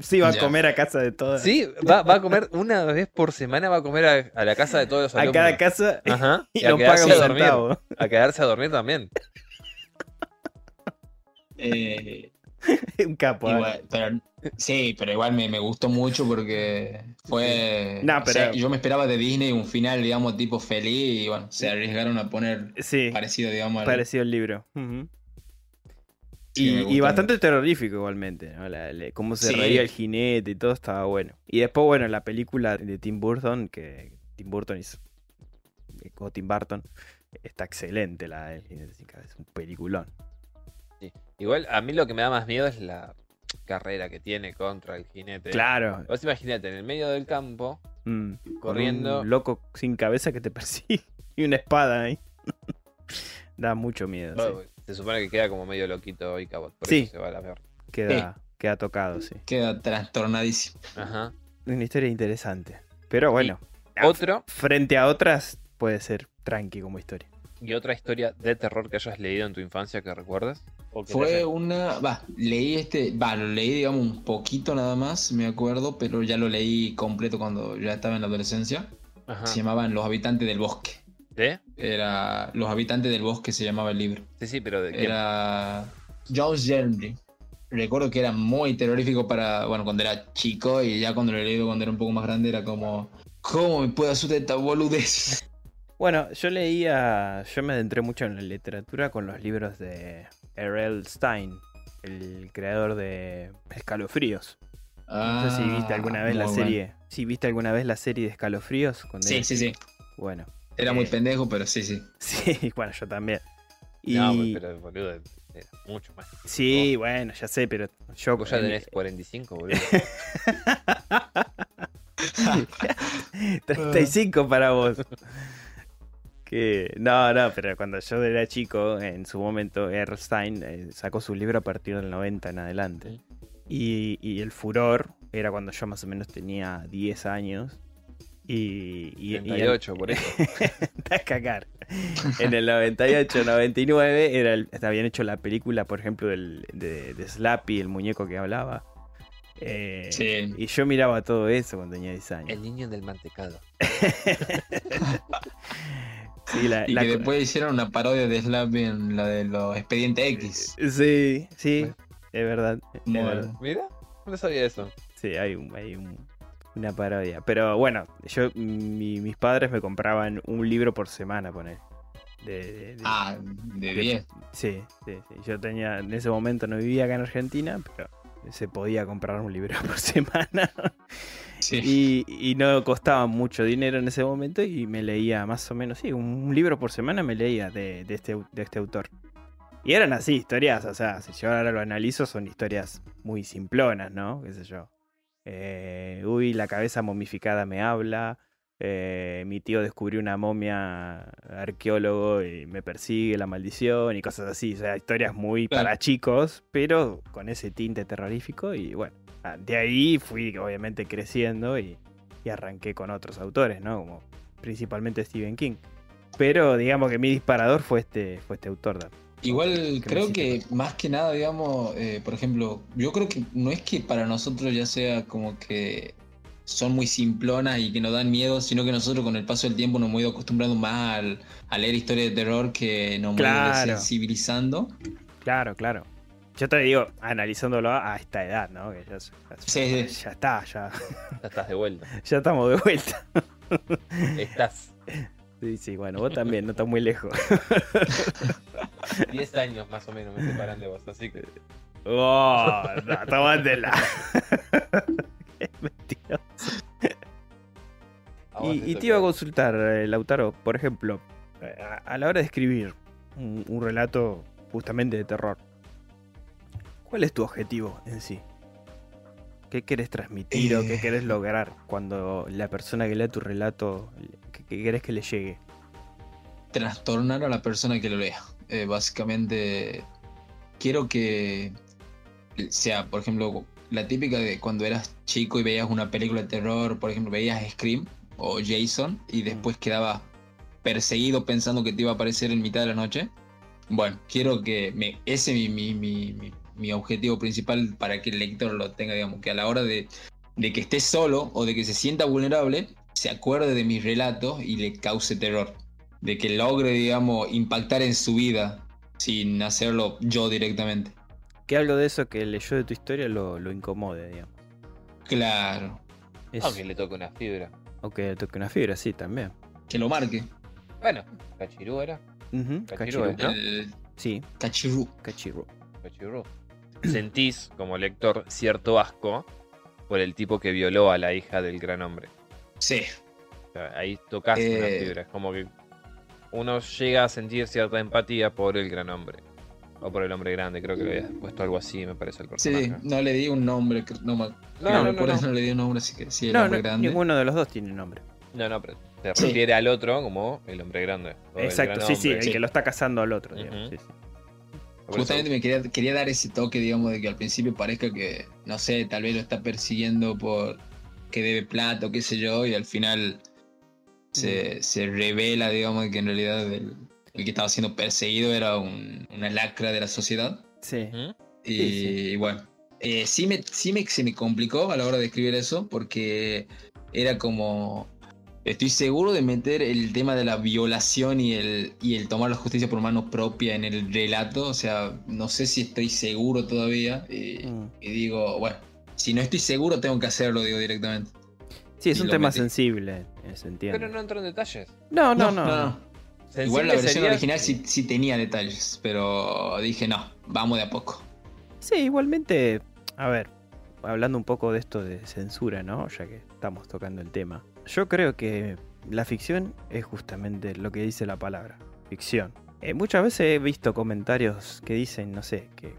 Sí, va a Ya. comer a casa de todas. Sí, va, va a comer una vez por semana, va a comer a, a la casa de todos los a cada casa Ajá. y a lo paga un a dormir. centavo. A quedarse a dormir también. Eh, Un capo. ¿eh? igual, pero, sí, pero igual me, me gustó mucho porque fue. No, o sea, pero- yo me esperaba de Disney un final, digamos, tipo feliz y bueno, se arriesgaron a poner Sí, parecido, digamos, al- parecido al libro. Ujú. Sí, Y, bastante terrorífico igualmente, ¿no? La- la- cómo se Sí. reía el jinete y todo estaba bueno. Y después, bueno, la película de Tim Burton, que Tim Burton es... o Tim Burton, está excelente la del jinete sin cabeza, es un peliculón. Igual, a mí lo que me da más miedo es la carrera que tiene contra el jinete. Claro. Vos imaginate, en el medio del campo, mm, con corriendo. Un loco sin cabeza que te persigue y una espada ahí. da mucho miedo. sí. Se supone que queda como medio loquito hoy Cabot. Por Sí. eso se va a la ver. Queda, queda tocado, sí. Queda trastornadísimo. Ajá. Una historia interesante. Pero bueno, Otro, frente a otras puede ser tranqui como historia. y otra historia de terror que hayas leído en tu infancia que recuerdas. O que te Fue haya- una. Va, leí este. Va, lo leí, digamos, un poquito nada más, me acuerdo, pero ya lo leí completo cuando ya estaba en la adolescencia. Ajá. Se llamaban Los Habitantes del Bosque. ¿De? Era. Los Habitantes del Bosque se llamaba el libro. Sí, sí, pero de? Era. Jones Jeremy. Recuerdo que era muy terrorífico para. Bueno, cuando era chico y ya cuando lo leí cuando era un poco más grande era como. ¿Cómo me puede asustar esta boludez? Bueno, yo leía, yo me adentré mucho en la literatura con los libros de R.L. Stein, el creador de Escalofríos. No sé si viste alguna vez la Ah, bueno. serie. Si viste alguna vez la serie de Escalofríos. Sí, sí, sí. Bueno, Era muy Eh. pendejo, pero sí, sí. sí, bueno, yo también. Y No, pero boludo, era mucho más. sí, bueno, ya sé, pero yo Vos ya en- tenés 45, boludo. 35 para vos. Que no, no, pero cuando yo era chico, en su momento, Erstein eh, sacó su libro a partir del 90 en adelante. Y, y el furor era cuando yo más o menos tenía 10 años. Y, y, y en- 38, por eso. A cagar. En el 98, 99 era el- habían hecho la película, por ejemplo, del, de, de Slappy, el muñeco que hablaba. Eh, Sí. Y yo miraba todo eso cuando tenía 10 años. El niño del mantecado. Sí, la- Y la que después hicieron una parodia de Slappy en la de los Expedientes X. Sí, sí, es verdad. es verdad. Mira, no sabía eso. Sí, hay, un- hay un- una parodia. Pero bueno, yo mi- mis padres me compraban un libro por semana, poner. De, de- de- Ah, de de- 10. Sí, sí, sí. Yo tenía, en ese momento no vivía acá en Argentina, pero se podía comprar un libro por semana. Sí. Y, y no costaba mucho dinero en ese momento y me leía más o menos, sí, un libro por semana me leía de, de este, de este autor. Y eran así, historias, o sea, si yo ahora lo analizo, son historias muy simplonas, ¿no? ¿Qué sé yo? Eh, uy, la cabeza momificada me habla. eh, mi tío descubrió una momia arqueólogo y me persigue la maldición y cosas así. O sea, historias muy Claro. para chicos, pero con ese tinte terrorífico. Y bueno, ah, de ahí fui obviamente creciendo y, y arranqué con otros autores, ¿no? Como principalmente Stephen King. Pero digamos que mi disparador fue este, fue este autor. ¿no? Igual creo que más que nada, digamos, eh, por ejemplo, yo creo que no es que para nosotros ya sea como que son muy simplonas y que nos dan miedo, sino que nosotros con el paso del tiempo nos hemos ido acostumbrando más al- a leer historias de terror que nos hemos ido Claro. sensibilizando. Claro, claro. Yo te digo, analizándolo a esta edad, ¿no? Que ya, ya- Sí, sí. ya está, ya, Ya estás de vuelta. ya estamos de vuelta. Estás Sí, sí, bueno, vos también, no estás muy lejos. 10 años más o menos me separan de vos, así que. ¡Oh! No, tomátela. Qué mentiroso. Y, te iba a consultar, eh, Lautaro, por ejemplo, eh, a, a la hora de escribir un, un relato justamente de terror, ¿cuál es tu objetivo en sí? ¿Qué querés transmitir o qué Eh. querés lograr cuando la persona que lee tu relato, qué, qué querés que le llegue? trastornar a la persona que lo lea. Eh, básicamente, quiero que sea, por ejemplo, la típica de cuando eras chico y veías una película de terror, por ejemplo, veías Scream o Jason y después quedabas perseguido pensando que te iba a aparecer en mitad de la noche. Bueno, quiero que me, ese es mi, mi, mi, mi- mi objetivo principal para que el lector lo tenga, digamos, que a la hora de, de que esté solo o de que se sienta vulnerable, se acuerde de mis relatos y le cause terror. De que logre, digamos, impactar en su vida sin hacerlo yo directamente. que algo de eso que leyó de tu historia lo, lo incomode, digamos. Claro. Es- Aunque le toque una fibra. O que le toque una fibra, sí, también. Que lo marque. Bueno, cachirú era. Cachirú, cachirú. ¿no? El Sí, cachirú. cachirú. Cachirú. Sentís, como lector, cierto asco por el tipo que violó a la hija del gran hombre. Sí. O sea, ahí tocas una Eh. fibra. Es como que uno llega a sentir cierta empatía por el gran hombre. O por el hombre grande, creo que lo había puesto algo así, me parece el personaje. Sí, no le di un nombre. No, me- No, que no, no, recuerdo, no. le di un nombre, así que sí, el No, hombre no, grande. ninguno de los dos tiene nombre. No, no, pero se Sí. refiere al otro como el hombre grande. Exacto, sí, sí, el Sí. que lo está cazando al otro, digamos. Sí. Justamente me quería, quería dar ese toque, digamos, de que al principio parezca que, no sé, tal vez lo está persiguiendo por que debe plata o qué sé yo, y al final se, se revela, digamos, que en realidad el, el que estaba siendo perseguido era un- una lacra de la sociedad. Sí. Y, Sí, bueno, eh, sí, me, sí me, se me complicó a la hora de escribir eso, porque era como. Estoy seguro de meter el tema de la violación y el, y el tomar la justicia por mano propia en el relato. O sea, no sé si estoy seguro todavía. Y, Mm. y digo, bueno, si no estoy seguro, tengo que hacerlo, digo directamente. Sí, es Y un tema metí. sensible, se entiende. Pero no entro en detalles. No, no, no. Igual la versión sería- original sí, sí tenía detalles, pero dije, no, vamos de a poco. Sí, igualmente, a ver, hablando un poco de esto de censura, ¿no? Ya que estamos tocando el tema. Yo creo que la ficción es justamente lo que dice la palabra, ficción. Eh, muchas veces he visto comentarios que dicen, no sé, que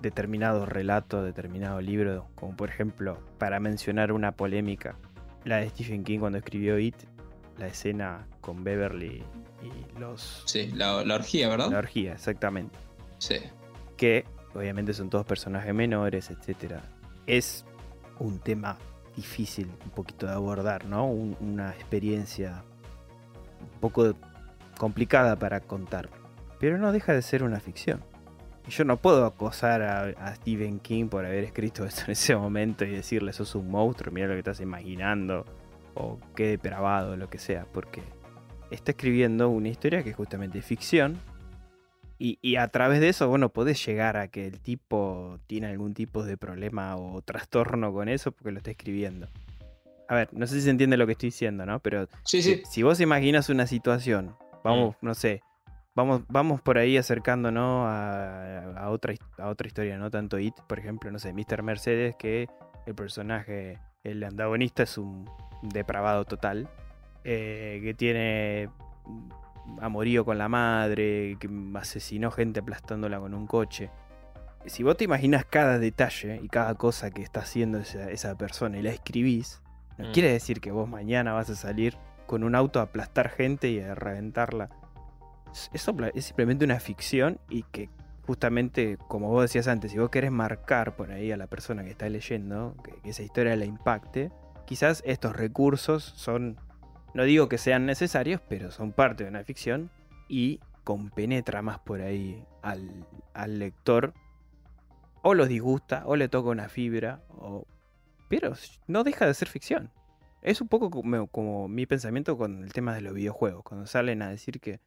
determinado relato, determinado libro, como por ejemplo, para mencionar una polémica, la de Stephen King cuando escribió It, la escena con Beverly y los... Sí, la, la orgía, ¿verdad? La orgía, exactamente Sí. que obviamente son todos personajes menores, etcétera. Es un tema difícil un poquito de abordar, ¿no? Un- una experiencia un poco complicada para contar, pero no deja de ser una ficción. Yo no puedo acosar a, a Stephen King por haber escrito esto en ese momento y decirle sos un monstruo, mira lo que estás imaginando, o qué depravado, lo que sea, porque está escribiendo una historia que es justamente ficción, y, y a través de eso, bueno, podés llegar a que el tipo tiene algún tipo de problema o trastorno con eso porque lo está escribiendo. A ver, no sé si se entiende lo que estoy diciendo, ¿no? Pero Sí, sí. si vos imaginas una situación, vamos, no sé, vamos, vamos por ahí acercándonos a, a otra, a otra historia, no tanto It, por ejemplo, no sé, Mr. Mercedes, que el personaje, el antagonista es un depravado total, eh, que tiene amorío con la madre, que asesinó gente aplastándola con un coche. Si vos te imaginas cada detalle y cada cosa que está haciendo esa, esa persona y la escribís, no Mm. quiere decir que vos mañana vas a salir con un auto a aplastar gente y a reventarla. Es- Eso es simplemente una ficción y que justamente, como vos decías antes, si vos querés marcar por ahí a la persona que está leyendo, que, esa historia la impacte, quizás estos recursos son, no digo que sean necesarios, pero son parte de una ficción y compenetra más por ahí al, al lector. O los disgusta, o le toca una fibra, o... pero no deja de ser ficción. Es un poco como mi pensamiento con el tema de los videojuegos, cuando salen a decir que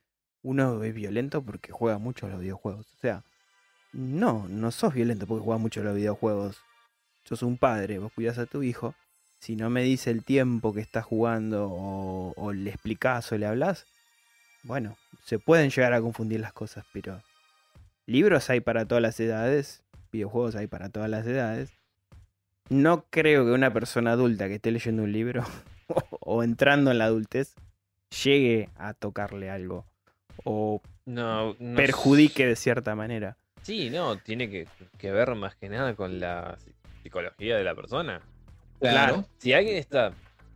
uno es violento porque juega mucho a los videojuegos. O sea, no, no sos violento porque juegas mucho a los videojuegos. Sos un padre, vos cuidas a tu hijo. Si no me dice el tiempo que está jugando o, o le explicás o le hablas, bueno, se pueden llegar a confundir las cosas, pero libros hay para todas las edades, videojuegos hay para todas las edades. No creo que una persona adulta que esté leyendo un libro o entrando en la adultez llegue a tocarle algo o No, no perjudique de cierta manera. Sí, no, tiene que, que ver más que nada con la psicología de la persona. Claro. Si alguien está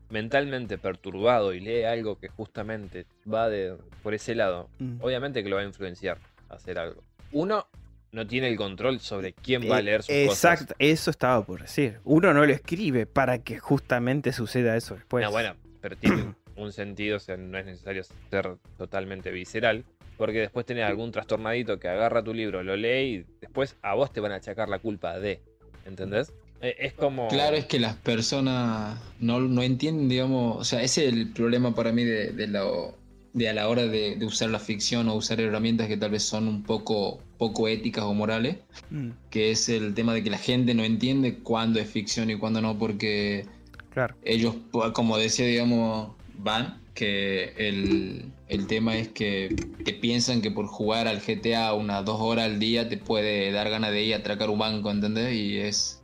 mentalmente perturbado y lee algo que justamente va de, por ese lado, Mm. obviamente que lo va a influenciar a hacer algo. Uno no tiene el control sobre quién va a Eh, leer sus cosas. Exacto, eso estaba por decir. Uno no lo escribe para que justamente suceda eso después. No, bueno, pero tiene un sentido, o sea, no es necesario ser totalmente visceral, porque después tenés algún trastornadito que agarra tu libro, lo lee y después a vos te van a achacar la culpa de, ¿entendés? Eh, Es como... Claro, es que las personas no, no entienden, digamos, o sea, ese es el problema para mí de, de lo, de a la hora de, de usar la ficción o usar herramientas que tal vez son un poco, poco éticas o morales, Mm, que es el tema de que la gente no entiende cuándo es ficción y cuándo no, porque claro. ellos, como decía, digamos, Van, que el, el tema es que, que piensan que por jugar al GTA unas dos horas al día te puede dar ganas de ir a atracar un banco, ¿entendés? Y es,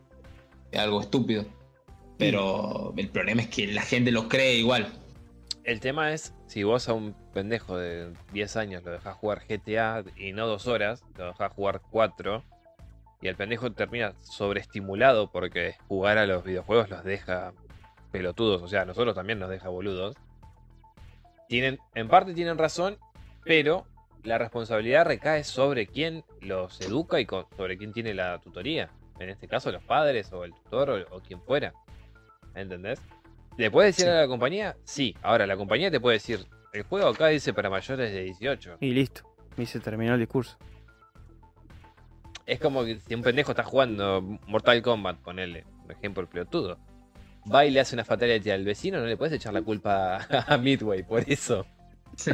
algo estúpido. Pero el problema es que la gente lo cree igual. El tema es, si vos a un pendejo de 10 años lo dejás jugar GTA y no dos horas, lo dejás jugar 4, y el pendejo termina sobreestimulado porque jugar a los videojuegos los deja pelotudos, o sea, a nosotros también nos deja boludos. Tienen, en parte tienen razón, pero la responsabilidad recae sobre quién los educa y sobre quién tiene la tutoría. En este caso, los padres o el tutor o, o quien fuera. ¿Entendés? ¿Le puedes decir Sí. a la compañía? Sí. Ahora, la compañía te puede decir, el juego acá dice para mayores de 18. Y listo. Y se terminó el discurso. Es como que si un pendejo está jugando Mortal Kombat, ponele, por ejemplo, el pelotudo. Va y le hace una fatality al vecino, no le puedes echar la culpa a Midway por eso. Sí.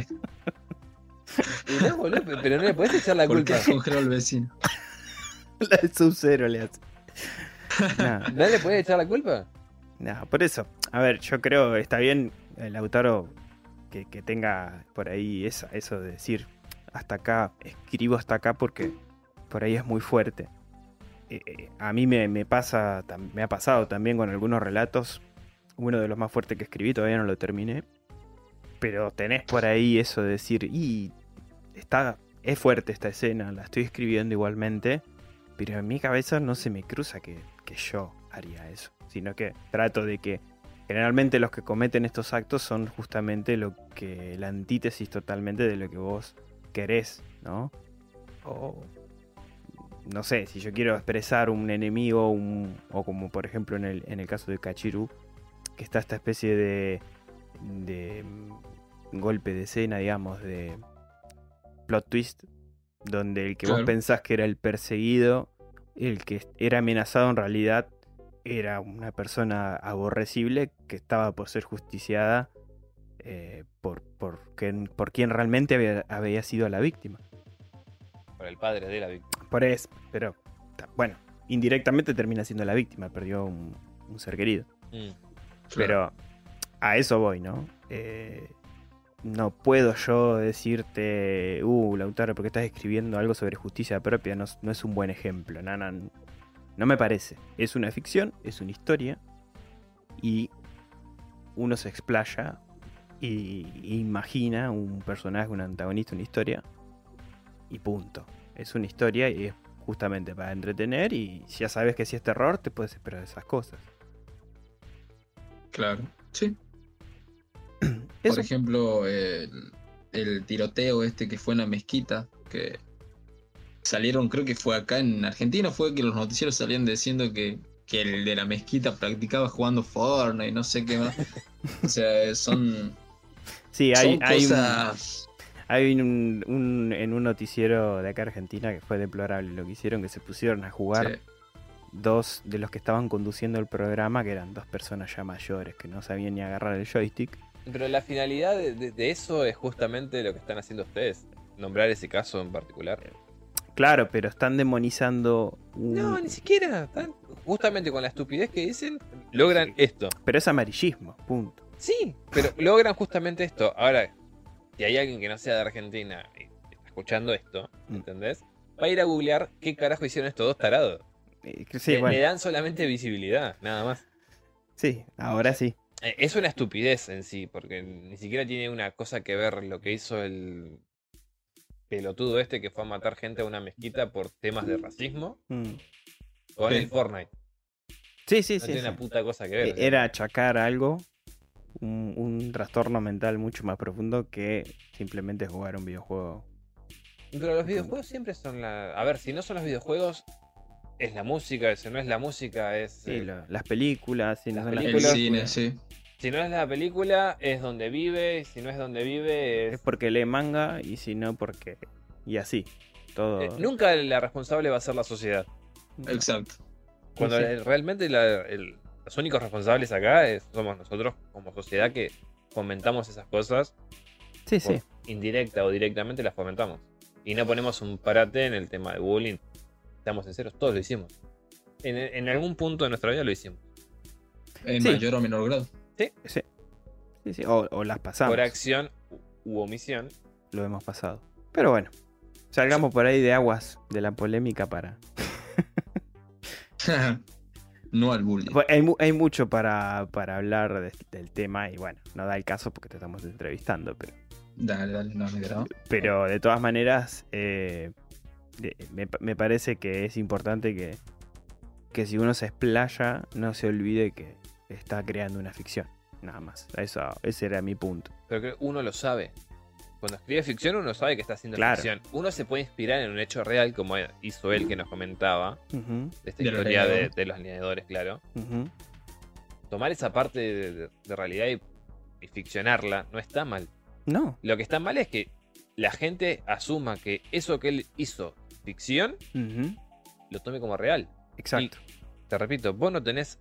Y no, boludo, pero no le puedes echar la Porque culpa. congeló al vecino. La Sub-Zero le hace. ¿No le puedes echar la culpa? nah, por eso. A ver, yo creo está bien el Lautaro que, que tenga por ahí esa, eso de decir hasta acá, escribo hasta acá porque por ahí es muy fuerte. Eh, eh, a mí me, pasa, me ha pasado también con algunos relatos. Uno de los más fuertes que escribí, todavía no lo terminé. Pero tenés por ahí eso de decir, y está, es fuerte esta escena, la estoy escribiendo igualmente. Pero en mi cabeza no se me cruza que, que yo haría eso. Sino que trato de que generalmente los que cometen estos actos son justamente lo que la antítesis totalmente de lo que vos querés, ¿no? No sé, si yo quiero expresar un enemigo, un- o como por ejemplo en el, en el caso de Kachiru, que está esta especie de, de mm, golpe de escena, digamos, de plot twist, donde el que vos pensás que era el perseguido, el que era amenazado en realidad era una persona aborrecible que estaba por ser justiciada eh, por, por, quien, por quien realmente había, había sido la víctima. Por el padre de la víctima. Por eso, pero bueno, indirectamente termina siendo la víctima, perdió un, un ser querido. Mm. Pero a eso voy, ¿no? Eh, no puedo yo decirte, uh, Lautaro, porque estás escribiendo algo sobre justicia propia, no, es- no es un buen ejemplo. No, no, no me parece. Es una ficción, es una historia, y uno se explaya y, y imagina un personaje, un antagonista, una historia, y punto. Es una historia y es justamente para entretener, y si ya sabes que si es terror, te puedes esperar esas cosas. Claro. Sí. Eso. Por ejemplo, el, el tiroteo este que fue en la mezquita, que salieron, creo que fue acá en Argentina, fue que los noticieros salían diciendo que, que el de la mezquita practicaba jugando Fortnite y no sé qué más. O sea, son, Sí, hay, son hay, un, cosas... hay un- un- en un noticiero de acá Argentina que fue deplorable lo que hicieron, que se pusieron a jugar Sí, dos de los que estaban conduciendo el programa, que eran dos personas ya mayores, que no sabían ni agarrar el joystick. Pero la finalidad de, de- de eso es justamente lo que están haciendo ustedes. Nombrar ese caso en particular. Claro, pero están demonizando un... No, ni siquiera. Están- justamente con la estupidez que dicen, logran esto. Pero es amarillismo, punto. Sí, pero logran justamente esto. Ahora, si hay alguien que no sea de Argentina y está escuchando esto, Mm. ¿entendés? Va a ir a googlear qué carajo hicieron estos dos tarados. Eh, que Sí, le, bueno, le dan solamente visibilidad, nada más. sí, ahora sí. Eh, Es una estupidez en sí, porque ni siquiera tiene una cosa que ver lo que hizo el pelotudo este que fue a matar gente a una mezquita por temas de racismo Mm. con Sí. el Fortnite. Sí, sí, No sí. tiene sí. una puta cosa que ver. Sea. Era achacar algo, un, un trastorno mental mucho más profundo que simplemente jugar un videojuego. Pero los videojuegos siempre son la. A ver, si no son los videojuegos, es la música. Si no es la música, es. Sí, eh, lo- las películas, sí, no las son las el películas, cine, sí. Si no es la película, es donde vive. Si no es donde vive, Es es. porque lee manga y si no porque... Y así. Todo... Eh, nunca la responsable va a ser la sociedad. Exacto. Cuando Sí. realmente la- el- los únicos responsables acá es- somos nosotros como sociedad que fomentamos esas cosas Sí, sí. indirecta o directamente las fomentamos. Y no ponemos un parate en el tema de bullying. Estamos sinceros, todos lo hicimos. En, en algún punto de nuestra vida lo hicimos. En Sí. mayor o menor grado. Sí, sí. O, o las pasamos. Por acción u omisión. Lo hemos pasado. Pero bueno. Salgamos por ahí de aguas de la polémica para. no al bullying. Bueno, Hay, mu- hay mucho para, para hablar de- del tema y bueno, no da el caso porque te estamos entrevistando, pero, Dale, dale, no me grabo. pero de todas maneras eh, me parece que es importante que, que si uno se explaya no se olvide que está creando una ficción, nada más. Eso, ese era mi punto. Pero que uno lo sabe. Cuando escribe ficción, uno sabe que está haciendo Claro. ficción. Uno se puede inspirar en un hecho real, como hizo él que nos comentaba, de esta De los historia de, los lineadores, claro. Tomar esa parte de, de- de realidad y, y ficcionarla no está mal. No. Lo que está mal es que la gente asuma que eso que él hizo ficción lo tome como real. Exacto. Te repito, vos no tenés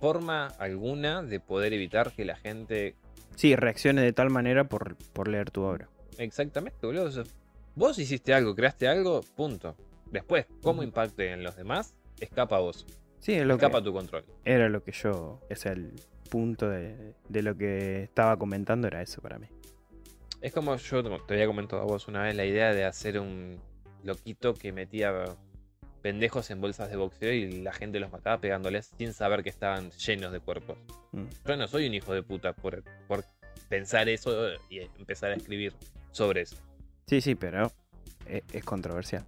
forma alguna de poder evitar que la gente. Sí, reaccione de tal manera por, por leer tu obra. Exactamente, boludo. Vos hiciste algo, creaste algo, punto. Después, cómo impacte en los demás, escapa a vos. Sí, es lo que, Escapa a tu control. era lo que yo, o sea, el punto de, de lo que estaba comentando era eso para mí. Es como yo te había comentado a vos una vez la idea de hacer un loquito que metía pendejos en bolsas de boxeo y la gente los mataba pegándoles sin saber que estaban llenos de cuerpos. Mm. Yo no soy un hijo de puta por, por pensar eso y empezar a escribir sobre eso. Sí, sí, pero es, es controversial.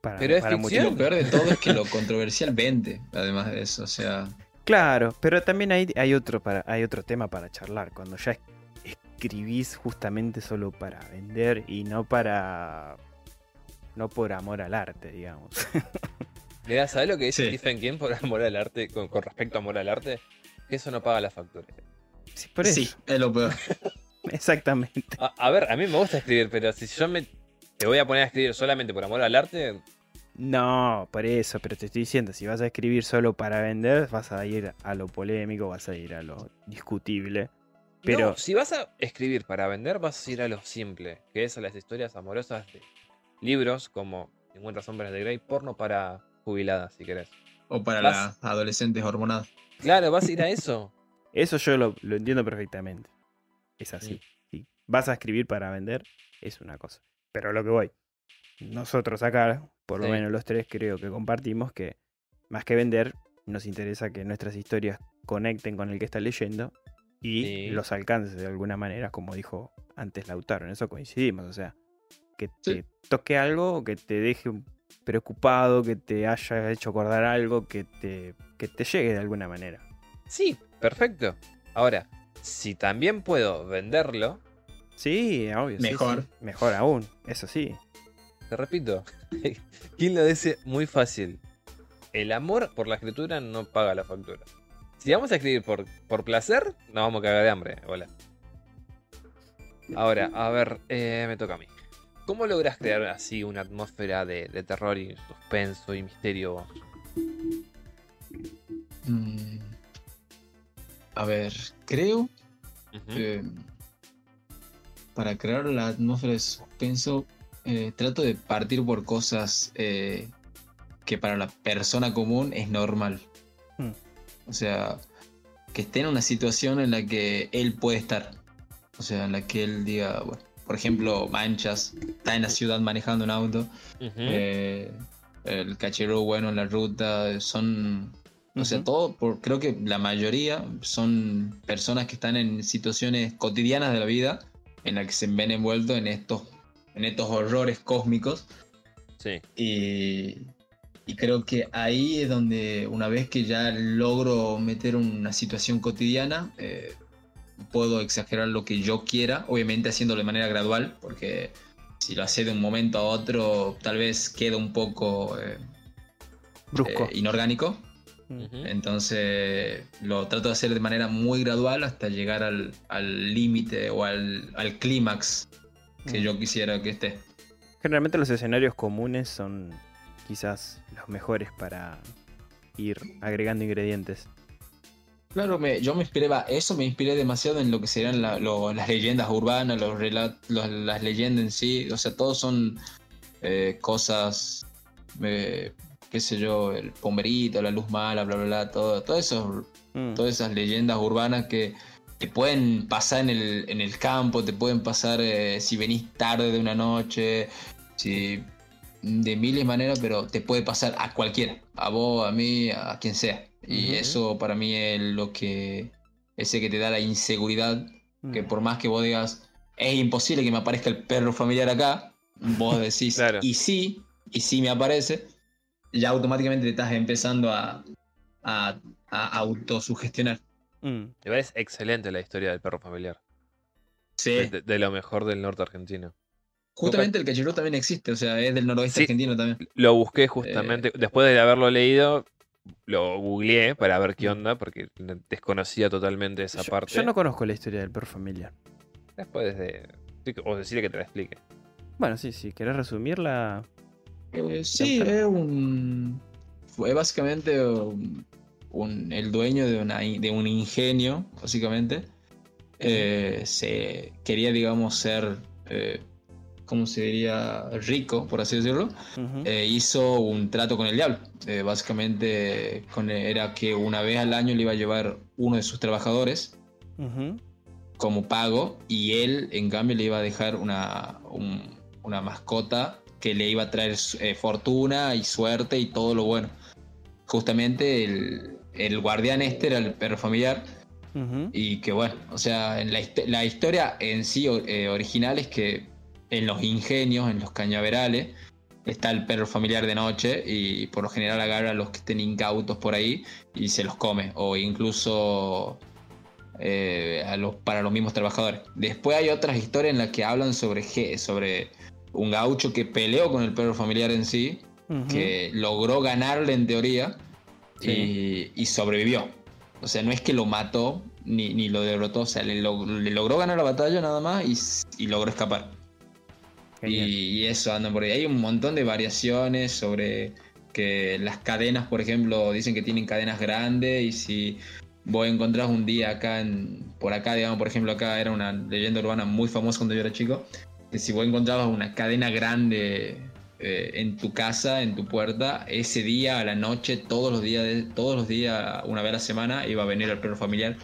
Para, Pero es para ficción. lo peor de todo es que lo controversial vende, además de eso. O sea, Claro, pero también hay, hay, otro para, hay otro tema para charlar. Cuando ya es- escribís justamente solo para vender y no para. No por amor al arte, digamos. Mirá, ¿sabes lo que dice Sí. Stephen King por amor al arte, con, con respecto a amor al arte? Que eso no paga la factura. Sí, por eso. sí, es lo peor. Exactamente. A, a ver, a mí me gusta escribir, pero si yo me te voy a poner a escribir solamente por amor al arte, No, por eso, pero te estoy diciendo, si vas a escribir solo para vender, vas a ir a lo polémico, vas a ir a lo discutible. Pero No, si vas a escribir para vender, vas a ir a lo simple, que es a las historias amorosas de libros como 50 sombras de Grey, porno para jubiladas, si querés. O para las adolescentes hormonadas. Claro, vas a ir a eso. eso yo lo, lo entiendo perfectamente. Es así. Sí. Vas a escribir para vender, es una cosa. Pero a lo que voy. Nosotros acá, por lo menos los tres, creo que compartimos que más que vender, nos interesa que nuestras historias conecten con el que está leyendo y Sí. los alcance de alguna manera, como dijo antes Lautaro. En eso coincidimos. O sea, que te Sí. toque algo, que te deje preocupado, que te haya hecho acordar algo, que te, que te llegue de alguna manera. Sí, perfecto. Ahora, si también puedo venderlo, Sí, obvio. Mejor. sí. Mejor aún, eso sí. te repito, King lo dice muy fácil. El amor por la escritura no paga la factura. Si vamos a escribir por, por placer, nos vamos a cagar de hambre. Hola. Ahora, a ver, eh, me toca a mí. ¿Cómo logras crear así una atmósfera de, de terror y suspenso y misterio? Mm. A ver, creo que para crear la atmósfera de suspenso, eh, trato de partir por cosas eh, que para la persona común es normal. Hmm. O sea, que esté en una situación en la que él puede estar. O sea, en la que él diga, bueno, por ejemplo, Manchas, está en la ciudad manejando un auto. Eh, el cachero bueno en la ruta, son, o sea, Ujú. todo, por, creo que la mayoría son personas que están en situaciones cotidianas de la vida en las que se ven envueltos en estos, en estos horrores cósmicos Sí. y, y creo que ahí es donde una vez que ya logro meter una situación cotidiana, eh, puedo exagerar lo que yo quiera, obviamente haciéndolo de manera gradual, porque si lo hace de un momento a otro, tal vez queda un poco eh, Brusco. eh, inorgánico. Entonces lo trato de hacer de manera muy gradual hasta llegar al al límite o al, al clímax que Mm. yo quisiera que esté. Generalmente los escenarios comunes son quizás los mejores para ir agregando ingredientes. Claro, me, yo me inspiré, va, eso me inspiré demasiado en lo que serían la- lo- las leyendas urbanas, los relat- los- las leyendas en sí. O sea, todos son eh, cosas, eh, qué sé yo, el pomberito, la luz mala, bla, bla, bla, todo, todo eso Mm. todas esas leyendas urbanas que te pueden pasar en el, en el campo, te pueden pasar eh, si venís tarde de una noche, si de miles de maneras, pero te puede pasar a cualquiera, a vos, a mí, a quien sea. Y eso para mí es lo que, ese que te da la inseguridad, que Mm. por más que vos digas, es imposible que me aparezca el perro familiar acá, vos decís, Claro. y sí, y sí me aparece, ya automáticamente te estás empezando a, a, a autosugestionar. Mm. Igual es excelente la historia del perro familiar. Sí. De, de- lo mejor del norte argentino. Justamente el cachirú también existe, o sea, es del noroeste Sí. argentino también. Lo busqué justamente, después de haberlo leído, lo googleé para ver Mm. qué onda, porque desconocía totalmente esa Yo, parte. yo no conozco la historia del perro familiar. Después de... O decirle que te la explique. Bueno, sí, sí, querés resumirla. Eh, sí, es un. Fue básicamente un, un- el dueño de, una, de un ingenio, básicamente. Eh, se quería, digamos, ser. eh, ¿Cómo se diría? Rico, por así decirlo. Eh, hizo un trato con el diablo. Eh, básicamente con, era que una vez al año le iba a llevar uno de sus trabajadores como pago y él en cambio le iba a dejar una, un- una mascota que le iba a traer eh, fortuna y suerte y todo lo bueno. Justamente el, el guardián este era el perro familiar Ujú. y que bueno, o sea, en la, la historia en sí eh, original es que en los ingenios, en los cañaverales, está el perro familiar de noche y por lo general agarra a los que estén incautos por ahí y se los come o incluso eh, a los, para los mismos trabajadores. Después hay otras historias en las que hablan sobre, sobre un gaucho que peleó con el perro familiar en sí, que logró ganarle en teoría Sí. y, y sobrevivió. O sea, no es que lo mató ni, ni lo derrotó, o sea, le, log- le logró ganar la batalla nada más y logró escapar. Y, eso andan por ahí. Hay un montón de variaciones sobre que las cadenas, por ejemplo, dicen que tienen cadenas grandes y si vos encontrás un día acá, en, por acá, digamos, por ejemplo, acá era una leyenda urbana muy famosa cuando yo era chico, que si vos encontrabas una cadena grande eh, en tu casa, en tu puerta, ese día a la noche, todos los días, todos los días, una vez a la semana, iba a venir el perro familiar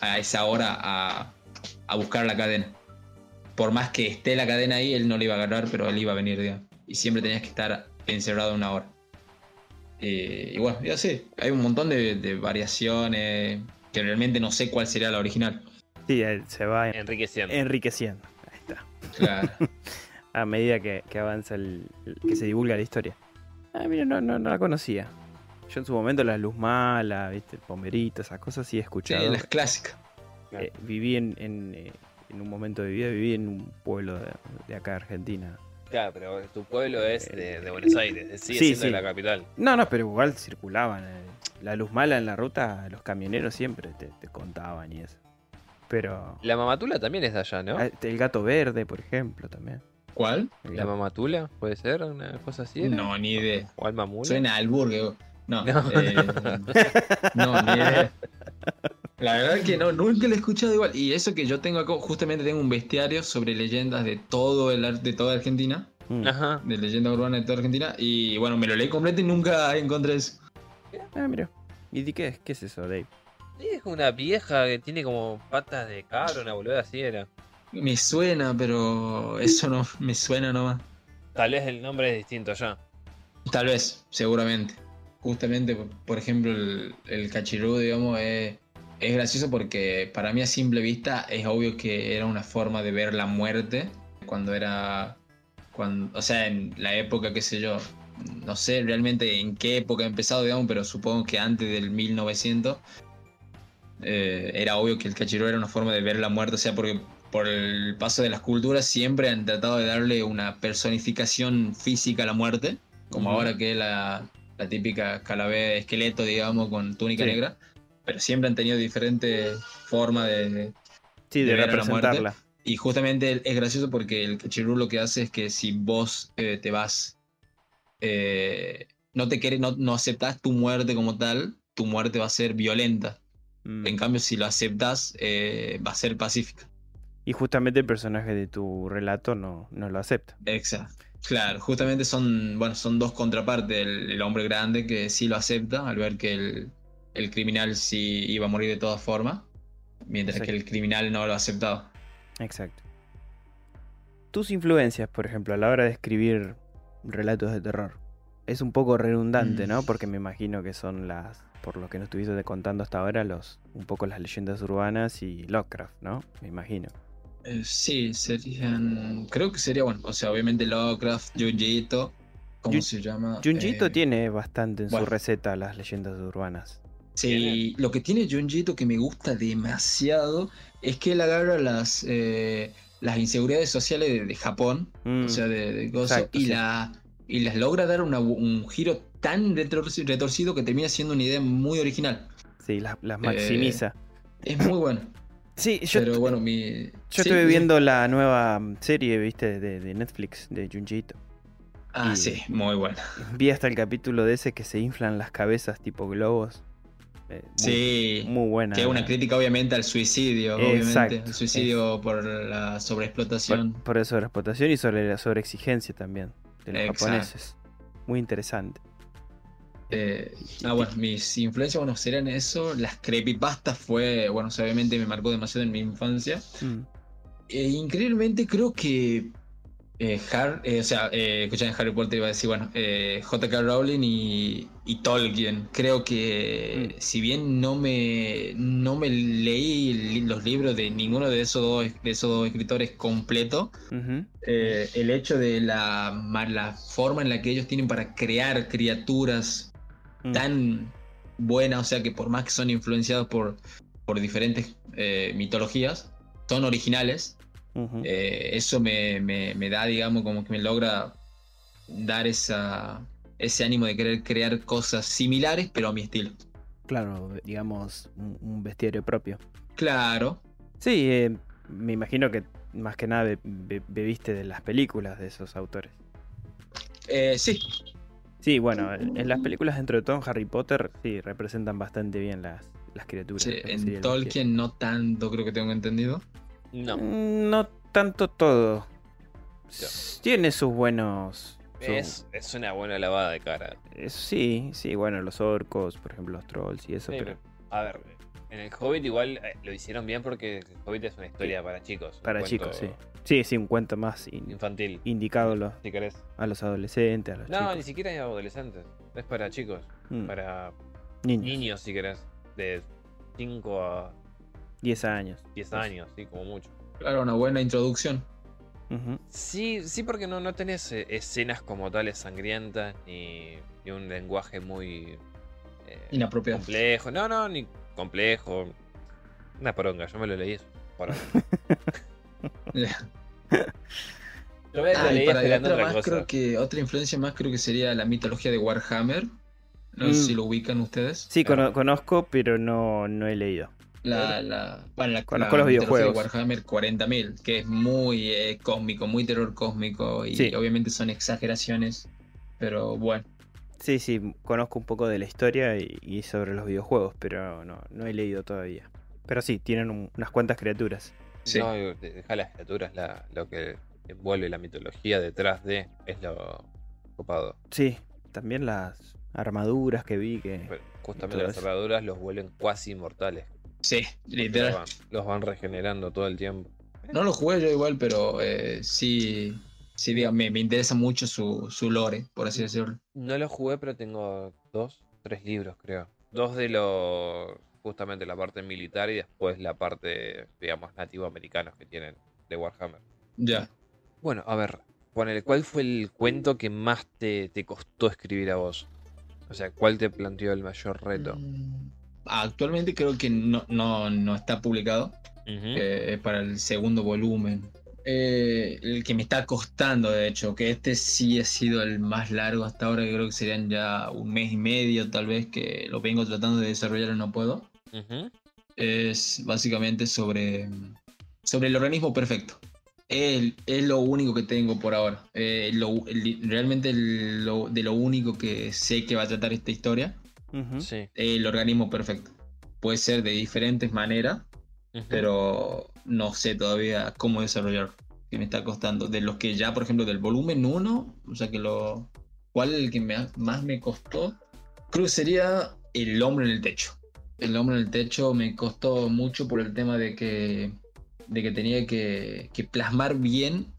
a esa hora a buscar la cadena. Por más que esté la cadena ahí, él no le iba a agarrar, pero él iba a venir, digamos. Y siempre tenías que estar encerrado una hora. Eh, y bueno, ya sé, hay un montón de, de variaciones que realmente no sé cuál sería la original. Sí, se va en- Enriqueciendo. enriqueciendo. Ahí está. Claro. A medida que, que avanza el, el- que se divulga la historia. Ah, mira, no, no, no la conocía. Yo en su momento la luz mala, viste, el pomberito, esas cosas sí he sí, escuchado. las clásicas. Eh, viví en, en, eh, en un momento de vida, viví en un pueblo de, de acá de Argentina. Claro, pero tu pueblo es de, de Buenos Aires, sigue Sí, siendo de sí. la capital. No, no, pero igual circulaban. eh, La luz mala en la ruta, los camioneros siempre te, te contaban y eso. Pero La mamatula también es de allá, ¿no? ah, el gato verde, por ejemplo, también. ¿Cuál? El ¿La gato- mamatula? ¿Puede ser una cosa así? era? No, ni idea. ¿O alma mula? Suena al burger. No, No. eh, no, ni idea. La verdad que no, nunca lo he escuchado igual. Y eso que yo tengo acá, justamente tengo un bestiario sobre leyendas de todo el de toda Argentina. Mm. Ajá. De leyenda urbana de toda Argentina. Y bueno, me lo leí completo y nunca encontré eso. Ah, mira. ¿Y de qué es? ¿Qué es eso, Dave? Es una vieja que tiene como patas de cabra, una boluda así era. Me suena, pero eso no me suena nomás. Tal vez el nombre es distinto allá. Tal vez, seguramente. Justamente, por- ejemplo, el, el cachirú, digamos, es, es gracioso porque para mí a simple vista es obvio que era una forma de ver la muerte cuando era, cuando, o sea, en la época, qué sé yo, no sé realmente en qué época ha empezado, digamos, pero supongo que antes del 1900 eh, era obvio que el cachirú era una forma de ver la muerte, o sea, porque por el paso de las culturas siempre han tratado de darle una personificación física a la muerte, como ahora que la, la típica calavera esqueleto, digamos, con túnica Sí. negra, pero siempre han tenido diferentes formas de... Sí, De representarla. Y justamente es gracioso porque el cachirú lo que hace es que si vos eh, te vas, eh, no te querés, no, no aceptás tu muerte como tal, tu muerte va a ser violenta. Mm. En cambio, si lo aceptas, eh, va a ser pacífica. Y justamente el personaje de tu relato no, no lo acepta. Exacto. Claro, justamente son, bueno, son dos contrapartes. El, el hombre grande que sí lo acepta al ver que el, el criminal sí iba a morir de todas formas, mientras Exacto. que el criminal no lo aceptaba. Exacto. Tus influencias, por ejemplo, a la hora de escribir relatos de terror. Es un poco redundante, Mm. ¿no? Porque me imagino que son las, por lo que nos estuviste contando hasta ahora, los, un poco las leyendas urbanas y Lovecraft, ¿no? Me imagino. Eh, sí, serían. Creo que sería, bueno, o sea, obviamente Lovecraft, Junjito. ¿Cómo se llama? Junjito Eh, tiene bastante en bueno. su receta las leyendas urbanas. Sí, lo que tiene Junjito que me gusta demasiado es que él agarra las, eh, las inseguridades sociales de, de Japón, Mm, o sea, de, de gozo, exacto, y, sí. la, y las logra dar una- un giro tan retorci- retorcido que termina siendo una idea muy original. sí, las, eh, las maximiza. Es muy bueno. Sí, yo, Pero bueno, mi. yo sí, estuve sí. viendo la nueva serie, viste, de, de Netflix, de Junjito. Ah, y- sí, muy bueno. Vi hasta el capítulo de ese que se inflan las cabezas tipo globos. Eh, muy, Sí. muy buena. Que es una crítica, obviamente, al suicidio, Exacto. obviamente. El suicidio por la por, sobreexplotación. por la sobreexplotación y sobre la sobreexigencia también de los Exacto. japoneses. Muy interesante. Eh, ah, bueno, mis influencias, bueno, serían eso. Las creepypastas fue, bueno, obviamente me marcó demasiado en mi infancia. Mm, E increíblemente creo que eh, Har- eh, o sea, eh, escuchan Harry Potter iba a decir, bueno, eh, J.K. Rowling y, y Tolkien. Creo que Mm. si bien no me, no me leí los libros de ninguno de esos dos, de esos dos escritores completo, eh, el hecho de la, la forma en la que ellos tienen para crear criaturas mm. tan buenas, o sea que por más que son influenciados por, por diferentes eh, mitologías, son originales. Eh, eso me, me- me da, digamos, como que me logra dar esa, ese ánimo de querer crear cosas similares, pero a mi estilo. Claro, digamos, un, un bestiario propio. Claro, Sí, eh, me imagino que más que nada be- be- bebiste de las películas de esos autores. sí, Sí, bueno, en las películas dentro de todo en Harry Potter sí representan bastante bien las, las criaturas. sí, en. Tolkien no tanto, creo que tengo entendido. No. Mm, No tanto todo. Tiene sus buenos. su- Es, es una buena lavada de cara. eh, sí, sí, bueno, los orcos, por ejemplo, los trolls y eso, Sí, pero A ver, en el Hobbit igual eh, lo hicieron bien porque el Hobbit es una historia para chicos. para chicos, sí. Sí, sí, un cuento más in- Infantil, indicado a los, si querés. a los adolescentes, a los No, ni chicos. siquiera es adolescentes. Es para chicos. Mm, Para niños, niños, si querés. De 5 a 10 años. 10 Pues. años, sí, como mucho. Claro, una buena introducción. Ujú. Sí, sí, porque no, no tenés eh, escenas como tales sangrientas ni, ni un lenguaje muy eh, Inapropiado. complejo. No, no, ni complejo. Una poronga, yo me lo leí. Poronga. Yo me lo Ah, leí para otra otra más, cosa. creo que otra influencia más creo que sería la mitología de Warhammer. No sé Mm. si lo ubican ustedes. Sí, Claro. conozco, pero no, no he leído. La, la, bueno, la, Conozco la los videojuegos. de Warhammer 40.000, que es muy eh, cósmico, muy terror cósmico y Sí. obviamente son exageraciones, pero bueno. Sí, sí, conozco un poco de la historia y, y sobre los videojuegos, pero no, no he leído todavía. Pero sí, tienen un- unas cuantas criaturas. Sí. No, deja las criaturas, la, lo que envuelve la mitología detrás de es lo copado. Sí, también las armaduras que vi que... Pero justamente las armaduras los vuelven cuasi inmortales. Sí, Los literal. van, los van regenerando todo el tiempo. No lo jugué yo igual, pero eh, sí, sí diga, me, me interesa mucho su, su lore, por así decirlo. No lo jugué, pero tengo dos, tres libros, creo. Dos de los. justamente la parte militar y después la parte, digamos, nativo americanos que tienen de Warhammer. Ya. Bueno, a ver, ponele, ¿cuál fue el cuento que más te, te costó escribir a vos? O sea, ¿cuál te planteó el mayor reto? Mm, Actualmente creo que no, no, no está publicado. Eh, para el segundo volumen. Eh, el que me está costando, de hecho, que este sí ha sido el más largo hasta ahora, que creo que serían ya un mes y medio, tal vez, que lo vengo tratando de desarrollar y no puedo. Ujú. Es básicamente sobre, sobre el organismo perfecto. Es, es lo único que tengo por ahora. Eh, lo- el- realmente lo- de lo único que sé que va a tratar esta historia Ujú. Sí. es el organismo perfecto. puede ser de diferentes maneras, Ujú. pero no sé todavía cómo desarrollar. Que me está costando. De los que ya, por ejemplo, del volumen 1, o sea que lo. ¿Cuál es el que me más me costó? Creo que sería El hombre en el techo. El hombre en el techo me costó mucho por el tema de que, de que tenía que, que plasmar bien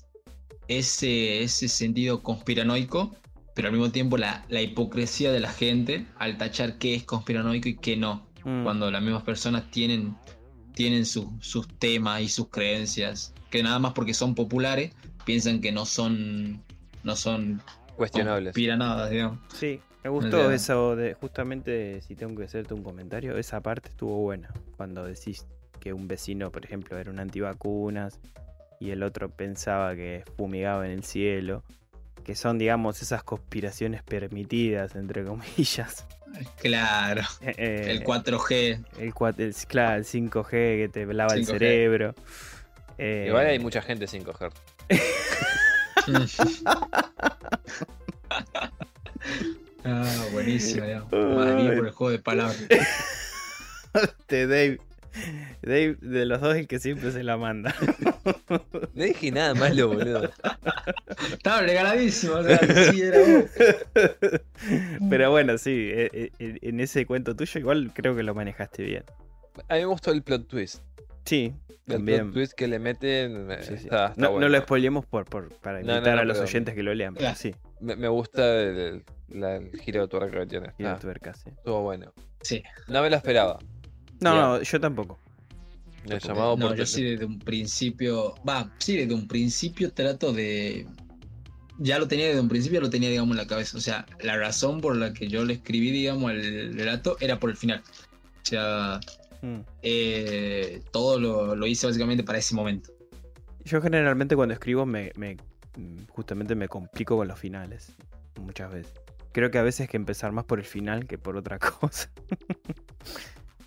ese, ese sentido conspiranoico, pero al mismo tiempo la, la hipocresía de la gente al tachar qué es conspiranoico y qué no Mm. cuando las mismas personas tienen, tienen sus- sus temas y sus creencias, que nada más porque son populares, piensan que no son, no son Cuestionables. conspiranadas, digamos. Sí, me gustó eso de justamente si tengo que hacerte un comentario, esa parte estuvo buena. Cuando decís que un vecino, por ejemplo, era un antivacunas y el otro pensaba que fumigaba en el cielo, que son, digamos, esas conspiraciones permitidas, entre comillas. Claro, Eh, el 4G. el, el- claro, el 5G que te lava el 5G. cerebro. Eh, Igual hay mucha gente sin coger. ah, buenísimo. Más bien por el juego de palabras. Este Dave. Dave, de los dos, el que siempre se la manda. No dije nada malo, boludo. Estaba regaladísimo, o sea, sí era vos. Pero bueno, sí, eh, eh, en ese cuento tuyo igual creo que lo manejaste bien. A mí me gustó el plot twist. Sí, El también. plot twist que le meten eh, Sí, sí. está, está no, lo spoilemos por, por- para No, no, invitar no, a los oyentes que lo lean. Pero sí, Me, me gusta el, giro de tuerca que tiene. quiero Ah, tuerca, sí. estuvo bueno. Sí. No me lo esperaba. No, no, yo tampoco. El llamado No, por yo sí desde un principio, va, sí, desde un principio trato de... Ya lo tenía desde un principio, lo tenía, digamos, en la cabeza. O sea, la razón por la que yo le escribí, digamos, el relato era por el final. O sea, Mm. eh, todo lo, lo hice básicamente para ese momento. Yo generalmente cuando escribo me, me- justamente me complico con los finales. Muchas veces. Creo que a veces hay que empezar más por el final que por otra cosa.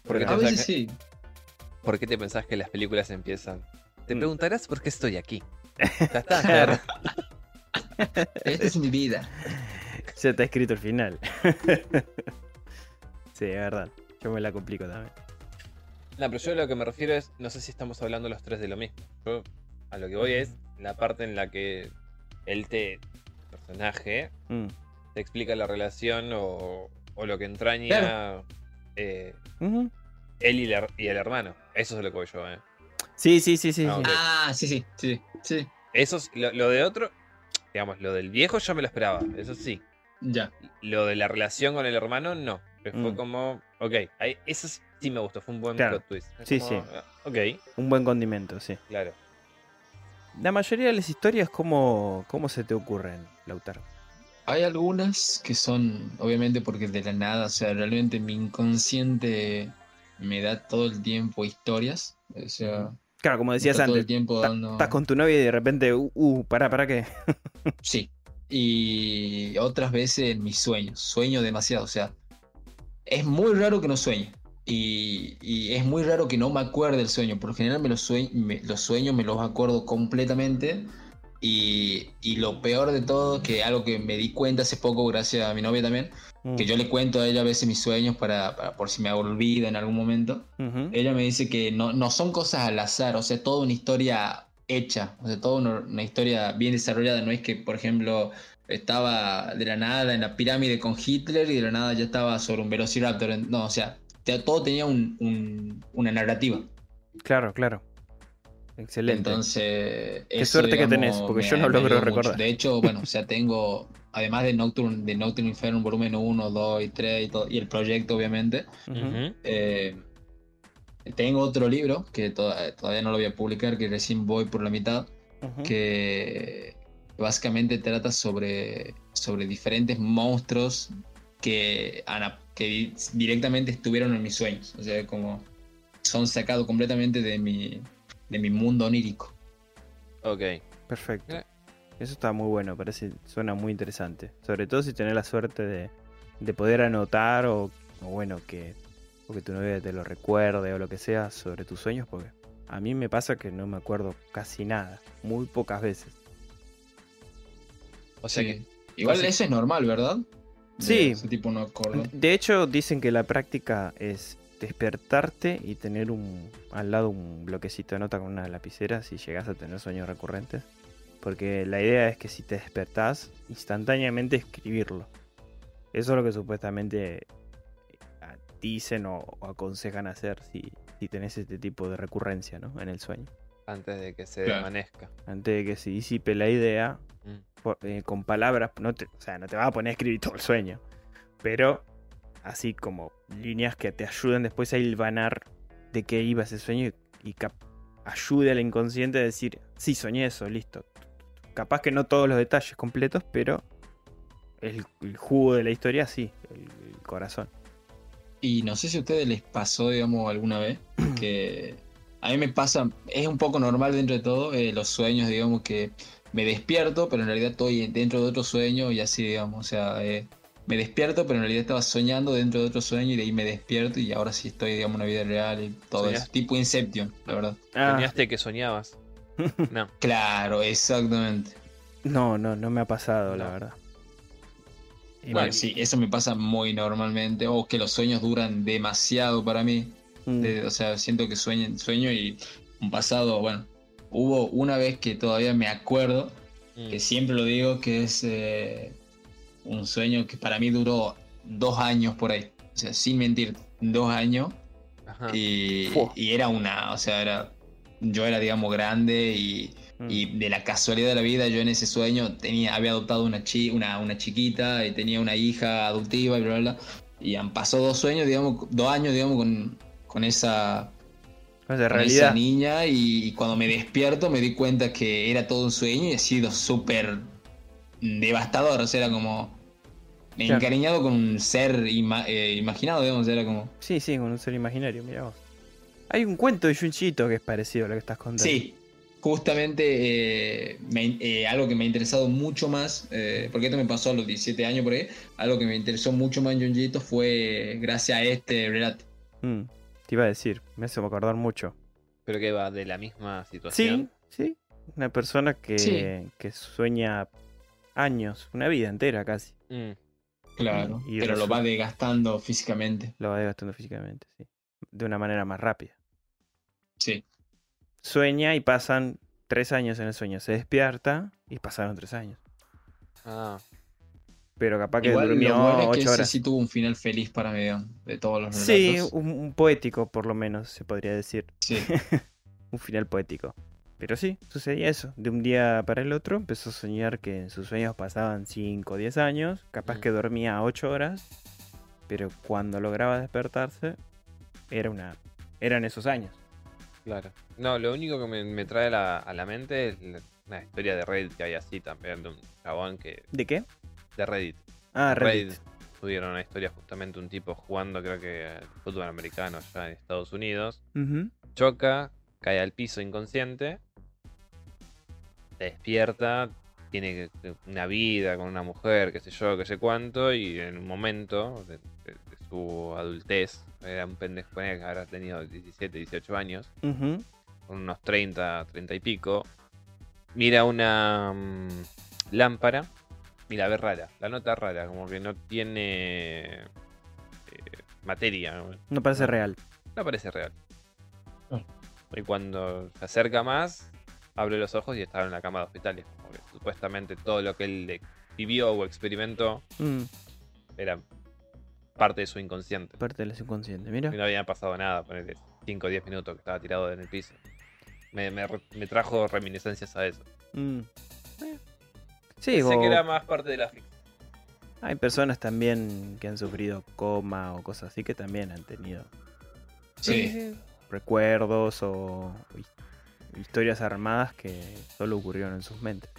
A veces saca- sí. ¿Por qué te pensás que las películas empiezan? Te Mm. preguntarás por qué estoy aquí. Ya está. Esta es mi vida. Ya está escrito el final. sí, es verdad. Yo me la complico también. No, pero yo a lo que me refiero es, no sé si estamos hablando los tres de lo mismo. Yo a lo que voy es la parte en la que él te, personaje, Mm. te explica la relación o, o lo que entraña eh, él y, la- y el hermano. Eso es lo que voy yo, eh. Sí, sí, sí, sí. Ah, sí. Ah, sí, sí, sí, sí. Eso es, lo, lo de otro, digamos, lo del viejo yo me lo esperaba, eso sí. Ya. Lo de la relación con el hermano, no. Que Fue Mm. como, ok, ahí, eso sí me gustó, fue un buen Claro. plot twist. Es Sí, como, sí. ah, Ok, Un buen condimento, sí. claro. La mayoría de las historias, ¿cómo, cómo se te ocurren, Lautaro? Hay algunas que son, obviamente, porque de la nada, o sea, realmente mi inconsciente me da todo el tiempo historias. O sea, Claro, como decías todo el antes, tiempo dando. estás con tu novia y de repente, uh, uh pará, pará, ¿qué? Sí. Y otras veces en mis sueños. Sueño demasiado. O sea, es muy raro que no sueñe. Y, y es muy raro que no me acuerde del sueño. Por lo general me los, sue- me- los sueños me los acuerdo completamente. Y, y lo peor de todo, que algo que me di cuenta hace poco gracias a mi novia también, Mm. que yo le cuento a ella a veces mis sueños para, para- por si me olvida en algún momento. Ella me dice que no, no son cosas al azar, o sea, toda una historia hecha, o sea, toda una, una historia bien desarrollada. No es que, por ejemplo, estaba de la nada en la pirámide con Hitler y de la nada ya estaba sobre un velociraptor. No, o sea, todo tenía un- un- una narrativa. Claro, claro. Excelente. Entonces, Qué eso, suerte que tenés, porque yo no logro mucho. recordar. De hecho, bueno, o sea, tengo, además de Nocturne, de Nocturne Inferno, volumen 1, 2 y 3 y, todo, y el proyecto, obviamente. Eh, tengo otro libro que to- todavía no lo voy a publicar, que recién voy por la mitad, que básicamente trata sobre, sobre diferentes monstruos que, que di- directamente estuvieron en mis sueños. O sea, como son sacados completamente de mi, de mi mundo onírico. Ok. Perfecto. Eh. Eso está muy bueno, parece, suena muy interesante. Sobre todo si tenés la suerte de, de poder anotar o, o bueno, que, o que tu novia te lo recuerde o lo que sea sobre tus sueños, porque a mí me pasa que no me acuerdo casi nada, muy pocas veces. O sea Sí. que, Igual Básic- eso es normal, ¿verdad? De Sí. Ese tipo no acuerdo. De hecho, dicen que la práctica es despertarte y tener un al lado un bloquecito de nota con una lapicera si llegas a tener sueños recurrentes. Porque la idea es que si te despertás, instantáneamente escribirlo. Eso es lo que supuestamente eh, dicen o, o aconsejan hacer si, si tenés este tipo de recurrencia ¿no? en el sueño. Antes de que se Claro. desvanezca. Antes de que se disipe la idea, Mm. por- eh, con palabras, no te, o sea, no te vas a poner a escribir todo el sueño, pero así como líneas que te ayuden después a hilvanar de qué iba ese sueño y, y ayude al inconsciente a decir, sí, soñé eso, listo. Capaz que no todos los detalles completos, pero el, el jugo de la historia sí, el, el corazón. Y no sé si a ustedes les pasó, digamos, alguna vez que a mí me pasa, es un poco normal dentro de todo, eh, los sueños, digamos, que me despierto, pero en realidad estoy dentro de otro sueño y así, digamos, o sea, eh, me despierto, pero en realidad estaba soñando dentro de otro sueño y de ahí me despierto y ahora sí estoy, digamos, en una vida real y todo eso. Tipo Inception, la verdad. Ah, Soñaste que soñabas. No. Claro, exactamente. no, no, no me ha pasado, la verdad. Y Bueno, me- sí, eso me pasa muy normalmente. O que los sueños duran demasiado para mí. Mm, De- o sea, siento que sueño, sueño y un pasado, bueno, hubo una vez que todavía me acuerdo, Mm. que siempre lo digo, que es eh, un sueño que para mí duró dos años por ahí. O sea, sin mentir, dos años. Ajá. Y, y era una, o sea, era, yo era, digamos, grande y, mm. y de la casualidad de la vida, yo en ese sueño tenía, había adoptado una, chi, una, una chiquita y tenía una hija adoptiva y bla, bla, bla. Y han pasado dos sueños, digamos, dos años, digamos, con, con esa, con niña. Y cuando me despierto me di cuenta que era todo un sueño y ha sido súper devastador. O sea, era como Claro. encariñado con un ser ima- eh, imaginado, digamos, era como. Sí, sí, con un ser imaginario, mira vos. Hay un cuento de Junchito que es parecido a lo que estás contando. Sí, justamente eh, me- eh, algo que me ha interesado mucho más, eh, porque esto me pasó a los 17 años por ahí, algo que me interesó mucho más en Junjito fue gracias a este relato. Mm, te iba a decir, me hace acordar mucho. Pero que va de la misma Sí, situación. sí. Una persona que, Sí. que sueña años, una vida entera casi. Mm. Claro, Y pero lo va desgastando físicamente. Lo va desgastando físicamente, sí. De una manera más rápida. Sí, Sueña y pasan tres años en el sueño. Se despierta y pasaron tres años. Ah, Pero capaz que igual durmió lo bueno es que ocho ese horas. sí tuvo un final feliz para mí, de todos los relatos. Sí, un, un poético por lo menos, se podría decir. Sí, un final poético. Pero sí, sucedía eso. De un día para el otro empezó a soñar que en sus sueños pasaban 5 o 10 años. Capaz que dormía 8 horas. Pero cuando lograba despertarse, era una, eran esos años. claro. No, lo único que me, me trae a la, a la mente es la- una historia de Reddit que hay así también, de un chabón que. ¿De qué? de Reddit. Ah, Reddit. Reddit tuvieron una historia justamente un tipo jugando, creo que al fútbol americano allá en Estados Unidos. Choca, cae al piso inconsciente, se despierta, tiene una vida con una mujer, qué sé yo, qué sé cuánto, y en un momento de, de- de su adultez, era un pendejo, que habrá tenido 17, 18 años, con unos 30, 30 y pico, mira una mm, lámpara y la ve rara, la nota rara, como que no tiene eh, materia, ¿no? Parece No. real. no parece real. Ah. Y cuando se acerca más, abre los ojos y estaba en la cama de hospital. y es como que supuestamente todo lo que él vivió o experimentó Mm, era parte de su inconsciente. parte del subconsciente, mira. Y no había pasado nada, ponerle 5 o 10 minutos que estaba tirado en el piso. Me, me trajo reminiscencias a eso. Mm. Eh. Sí, Pensé o que era más parte de la ficción. hay personas también que han sufrido coma o cosas así que también han tenido sí. recuerdos o historias armadas que solo ocurrieron en sus mentes.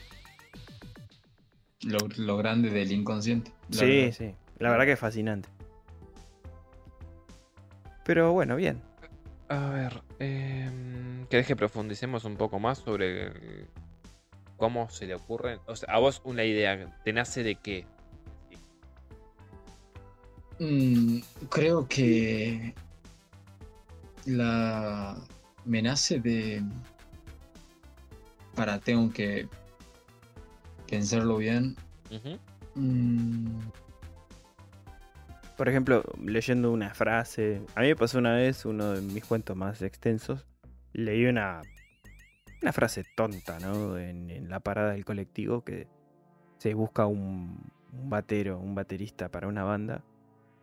Lo, lo grande del inconsciente. Sí, verdad. sí. La verdad que es fascinante. Pero bueno, bien. A ver, em, ¿querés que profundicemos un poco más sobre el- cómo se le ocurren? O sea, a vos una idea, ¿te nace de qué? Mm, creo que la me nace de para tengo que pensarlo bien. Mm, Por ejemplo, leyendo una frase. A mí me pasó una vez, uno de mis cuentos más extensos. Leí una, una frase tonta, ¿no? En, en la parada del colectivo que se busca un, un batero, un baterista para una banda.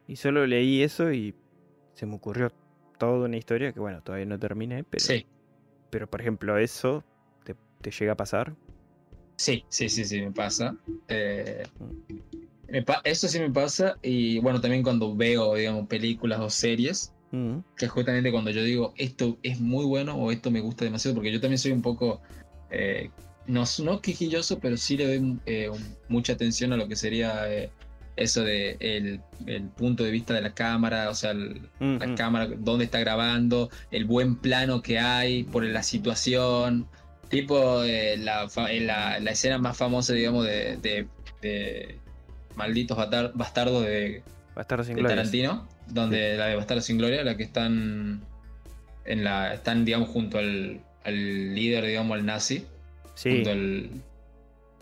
Y solo leí eso y se me ocurrió toda una historia que, bueno, todavía no terminé. Pero, Sí, pero por ejemplo, eso te, llega a pasar. sí, sí, sí, sí, me pasa. Eh, me pa- eso sí me pasa. Y bueno, también cuando veo, digamos, películas o series, Mm, que es justamente cuando yo digo esto es muy bueno o esto me gusta demasiado, porque yo también soy un poco, eh, no, no quejilloso, pero sí le doy eh, mucha atención a lo que sería eso de el, el punto de vista de la cámara, o sea, el- mm, la mm. cámara, dónde está grabando, el buen plano que hay, por la situación, tipo eh, la, eh, la, la escena más famosa, digamos, de, de- de Malditos Bastar- Bastardos de, Bastardos sin de Gloria. Tarantino, donde la de Bastardos sin Gloria, la que están en la están digamos junto al, al líder, digamos, al nazi, Sí, junto al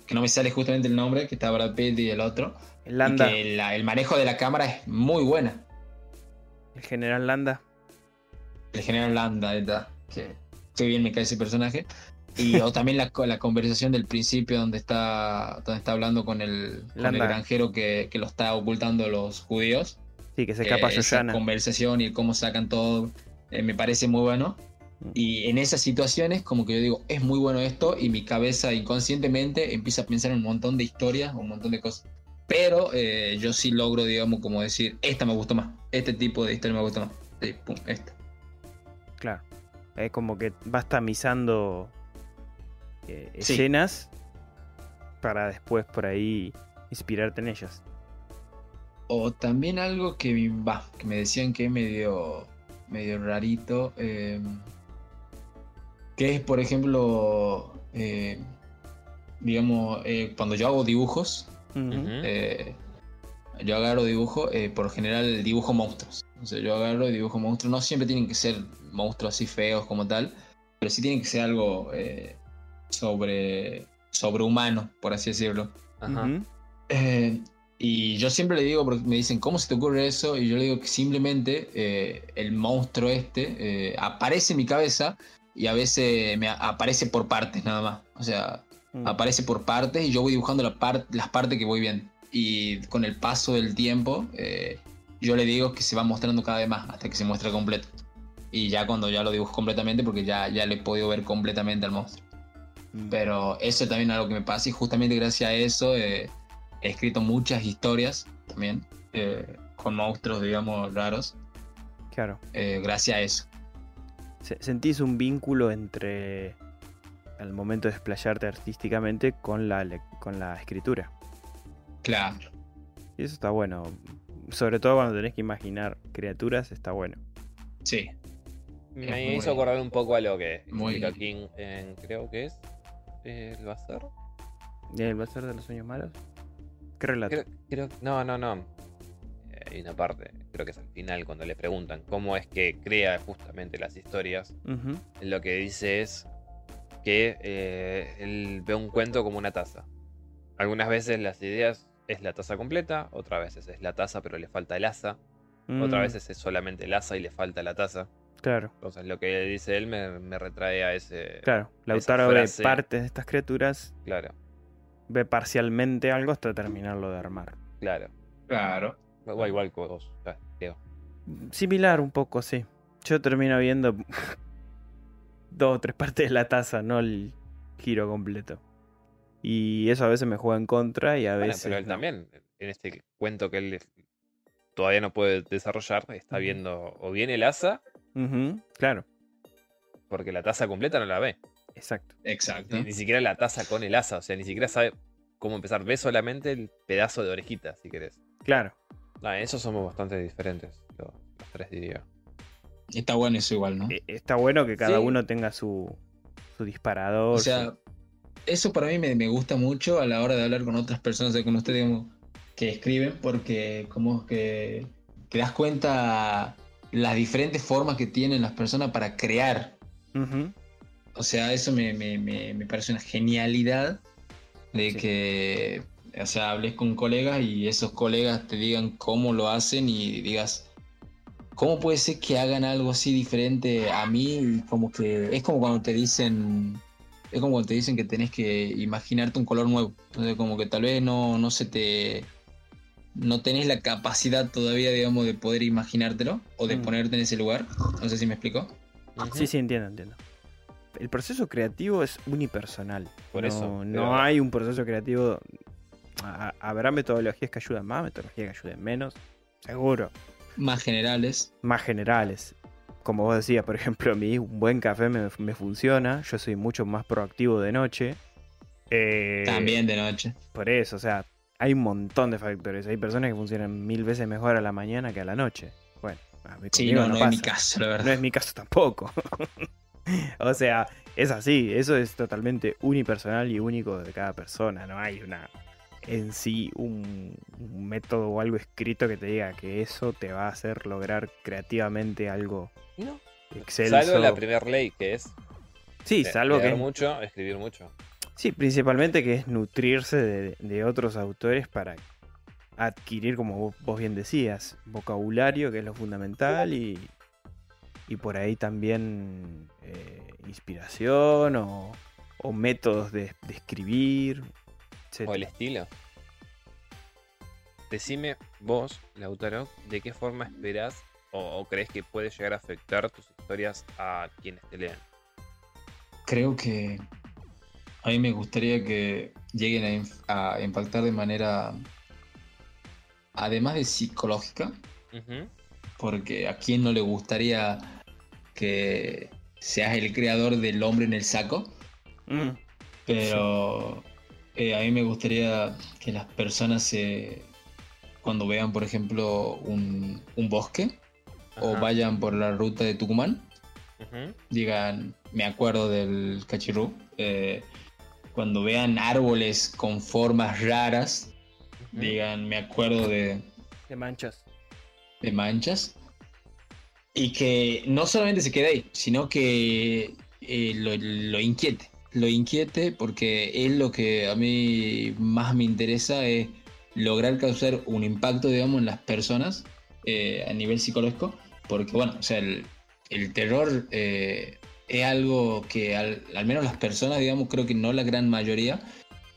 que no me sale justamente el nombre, que está Brad Pitt y el otro, y Landa, que la- el manejo de la cámara es muy buena. el general Landa. El general Landa, ¿verdad? que qué bien me cae ese personaje. Y o también la, la conversación del principio donde está donde está hablando con el, con el granjero que, que lo está ocultando los judíos. Sí, que se Eh, escapa esa Yoyana. conversación y cómo sacan todo eh, me parece muy bueno. Mm. Y en esas situaciones, como que yo digo, es muy bueno esto, y mi cabeza inconscientemente empieza a pensar en un montón de historias, un montón de cosas. Pero eh, yo sí logro, digamos, como decir, esta me gustó más, este tipo de historia me gusta más. Sí, pum, esta. Claro. Es como que vas tamizando eh, Sí. escenas para después por ahí inspirarte en ellas. O también algo que, me decían que es medio, medio rarito, eh, que es, por ejemplo, eh, digamos, eh, cuando yo hago dibujos. Ujú. Eh, yo agarro dibujo, eh, por general dibujo monstruos. O sea, yo agarro y dibujo monstruos. No siempre tienen que ser monstruos así feos como tal, pero sí tienen que ser algo eh, sobre sobrehumano, por así decirlo. Ajá. Eh, y yo siempre le digo, porque me dicen, ¿cómo se te ocurre eso? Y yo le digo que simplemente eh, el monstruo este eh, aparece en mi cabeza y a veces me aparece por partes nada más. O sea, Mm. aparece por partes y yo voy dibujando la par- las partes que voy viendo. Y con el paso del tiempo, eh, yo le digo que se va mostrando cada vez más hasta que se muestra completo. Y ya cuando ya lo dibujo completamente, porque ya, ya le he podido ver completamente al monstruo. Pero eso también es algo que me pasa y justamente gracias a eso eh, he escrito muchas historias también eh, con monstruos, digamos, raros. Claro. eh, gracias a eso. Se- ¿Sentís un vínculo entre el momento de desplayarte artísticamente con la, lec- con la escritura? Claro. Y eso está bueno. Sobre todo cuando tenés que imaginar criaturas, está bueno. Sí. Me hizo acordar un poco a lo que muy- explica King en, creo que es el bazar. ¿Y el bazar de los sueños malos? ¿Qué relato? Creo, creo- no, no, no. Eh, Hay una parte, creo que es al final, cuando le preguntan cómo es que crea justamente las historias. Lo que dice es que eh, él ve un cuento como una taza. Algunas veces las ideas es la taza completa, otras veces es la taza pero le falta el asa, otras Mm, veces es solamente el asa y le falta la taza. Claro, Entonces lo que dice él me, me retrae a ese... claro. Lautaro ve partes de estas criaturas, Claro, ve parcialmente algo hasta terminarlo de armar. claro. Claro. Igual, igual que vos, ya, Diego. Similar un poco, sí. Yo termino viendo dos o tres partes de la taza, no el giro completo. Y eso a veces me juega en contra y a Bueno, veces. pero él no. también, en este cuento que él todavía no puede desarrollar, está viendo o bien el asa, Claro, porque la taza completa no la ve. exacto. Exacto. Ni, ni siquiera la taza con el asa, o sea, ni siquiera sabe cómo empezar. Ve solamente el pedazo de orejita, si querés. Claro. No, en eso somos bastante diferentes, los, los tres diría. Está bueno eso igual, ¿no? E- Está bueno que cada Sí. uno tenga su, su disparador. O su- sea, eso para mí me, me gusta mucho a la hora de hablar con otras personas, sea, con ustedes digamos, que escriben, porque como que te das cuenta las diferentes formas que tienen las personas para crear. O sea, eso me, me- me- me parece una genialidad de Sí. que O sea, hables con colegas y esos colegas te digan cómo lo hacen y digas, ¿cómo puede ser que hagan algo así diferente a mí? Y como que es como cuando te dicen, es como cuando te dicen que tenés que imaginarte un color nuevo. Entonces como que tal vez no, no se te, no tenés la capacidad todavía, digamos, de poder imaginártelo o de Mm. ponerte en ese lugar. No sé si me explico. Sí, sí, entiendo, entiendo. El proceso creativo es unipersonal. Por no, eso, No pero- hay un proceso creativo. a- Habrá metodologías que ayudan más, metodologías que ayuden menos. Seguro. Más generales. Más generales. Como vos decías, por ejemplo, a mí un buen café me, me funciona. Yo soy mucho más proactivo de noche. Eh, También de noche. Por eso, o sea, hay un montón de factores. Hay personas que funcionan mil veces mejor a la mañana que a la noche. Bueno, a mí Sí, conmigo no, no, es mi caso, la verdad. No es mi caso tampoco. o sea, es así, eso es totalmente unipersonal y único de cada persona. No hay una en sí un, un método o algo escrito que te diga que eso te va a hacer lograr creativamente algo No. excelso. Salvo la primera ley, que es sí, salvo que mucho, escribir mucho. Sí, principalmente que es nutrirse de, de otros autores para adquirir, como vos, bien decías, vocabulario, que es lo fundamental, y, y por ahí también eh, inspiración o, o métodos de, de escribir, etc. O el estilo. Decime vos, Lautaro, de qué forma esperás o, o crees que puede llegar a afectar tus historias a quienes te lean. Creo que a mí me gustaría que lleguen a, impactar de manera, además de psicológica, porque a quién no le gustaría que seas el creador del hombre en el saco, Mm, pero eh, a mí me gustaría que las personas se, cuando vean, por ejemplo, un, un bosque o vayan por la ruta de Tucumán, digan, me acuerdo del cachirrú, eh, cuando vean árboles con formas raras, digan, me acuerdo de, de manchas. de manchas, y que no solamente se quede ahí, sino que eh, lo, lo inquiete, lo inquiete porque es lo que a mí más me interesa, es lograr causar un impacto, digamos, en las personas eh, a nivel psicológico, porque bueno, o sea, el, el terror eh, es algo que al, al menos las personas, digamos, creo que no la gran mayoría,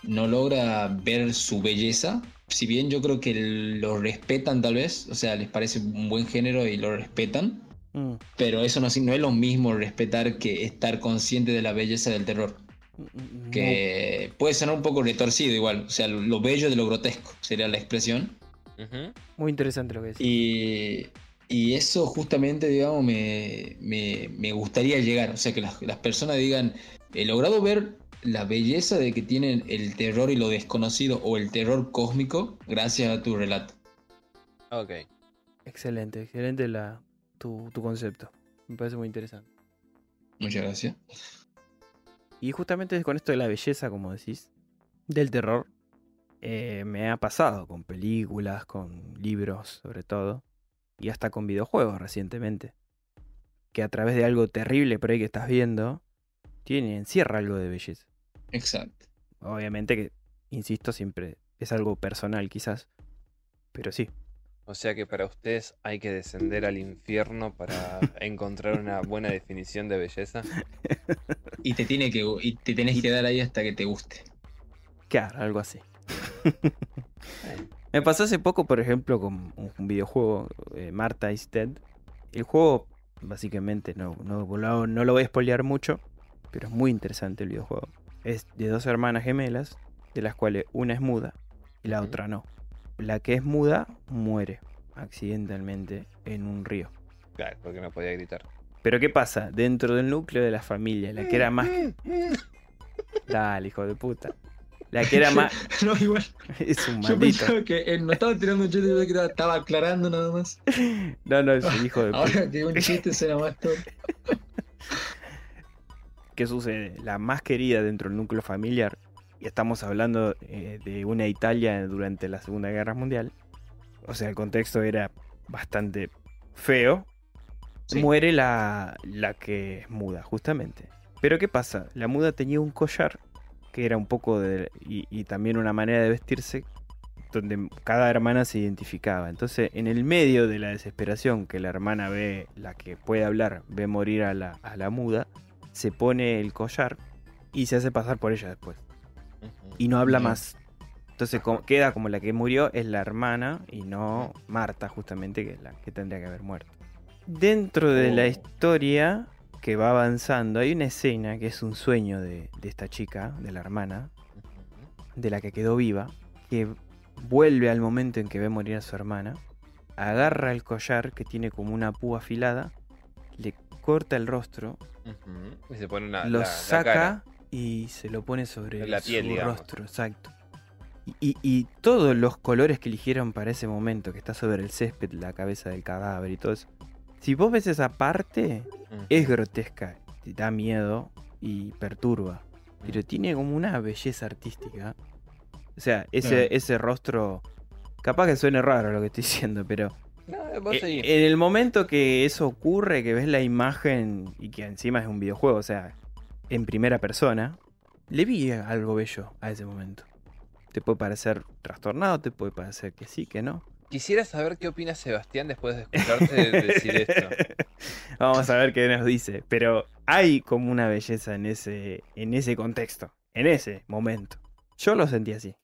no logra ver su belleza. Si bien yo creo que lo respetan tal vez, o sea, les parece un buen género y lo respetan, Mm, pero eso no, no es lo mismo respetar que estar consciente de la belleza del terror. mm, Que puede sonar un poco retorcido igual, o sea, lo bello de lo grotesco sería la expresión. Muy interesante lo que decís. Y, y eso justamente, digamos, me, me- me gustaría llegar. O sea, que las, las personas digan, he logrado ver la belleza de que tienen el terror y lo desconocido o el terror cósmico gracias a tu relato. Ok. Excelente, excelente la, tu, tu concepto. Me parece muy interesante. Muchas gracias. Y justamente con esto de la belleza, como decís, del terror, eh, me ha pasado con películas, con libros sobre todo, y hasta con videojuegos recientemente. Que a través de algo terrible por ahí que estás viendo, tiene, encierra algo de belleza. Exacto. Obviamente que, insisto, siempre es algo personal quizás, pero sí. O sea que para ustedes hay que descender al infierno para encontrar una buena definición de belleza. Y te tiene que y te tenés que dar ahí hasta que te guste. Claro, algo así. Me pasó hace poco, por ejemplo, con un videojuego, eh, Marta is Dead. El juego, básicamente, no, no, lo- no lo voy a spoilear mucho, pero es muy interesante el videojuego. Es de dos hermanas gemelas, de las cuales una es muda y la otra no. La que es muda muere accidentalmente en un río. Claro, porque no podía gritar. Pero ¿qué pasa? Dentro del núcleo de la familia, la que era más... Dale, hijo de puta. La que era más... no, igual. Es un Yo maldito. pensaba que él no estaba tirando un chiste, yo que estaba aclarando nada más. No, no, es un hijo de. Ahora que un chiste será más todo. ¿Qué sucede? La más querida dentro del núcleo familiar, y estamos hablando eh, de una Italia durante la Segunda Guerra Mundial, o sea, el contexto era bastante feo, Sí. muere la, la que es muda, justamente. Pero ¿qué pasa? La muda tenía un collar que era un poco de. Y, y también una manera de vestirse donde cada hermana se identificaba. Entonces, en el medio de la desesperación que la hermana ve, la que puede hablar, ve morir a la, a la muda, se pone el collar y se hace pasar por ella después. Y no habla más. Entonces queda como la que murió es la hermana y no Marta, justamente, que es la que tendría que haber muerto. Dentro de la Oh. historia que va avanzando, hay una escena que es un sueño de, de esta chica, de la hermana, de la que quedó viva, que vuelve al momento en que ve morir a su hermana, agarra el collar que tiene como una púa afilada, le corta el rostro, Ujú. Y se pone una. lo la- la saca cara. y se lo pone sobre La piel, su digamos. rostro, exacto. Y- y todos los colores que eligieron para ese momento, que está sobre el césped, la cabeza del cadáver y todo eso. Si vos ves esa parte, es grotesca, te da miedo y perturba. Pero tiene como una belleza artística. O sea, ese, ese rostro. Capaz que suene raro lo que estoy diciendo, pero. No, vos eh, en el momento que eso ocurre, que ves la imagen y que encima es un videojuego, o sea, en primera persona, le vi algo bello a ese momento. Te puede parecer trastornado, te puede parecer que sí, que no. Quisiera saber qué opina Sebastián después de escucharte decir esto. Vamos a ver qué nos dice. Pero hay como una belleza en ese, en ese contexto, en ese momento. Yo lo sentí así.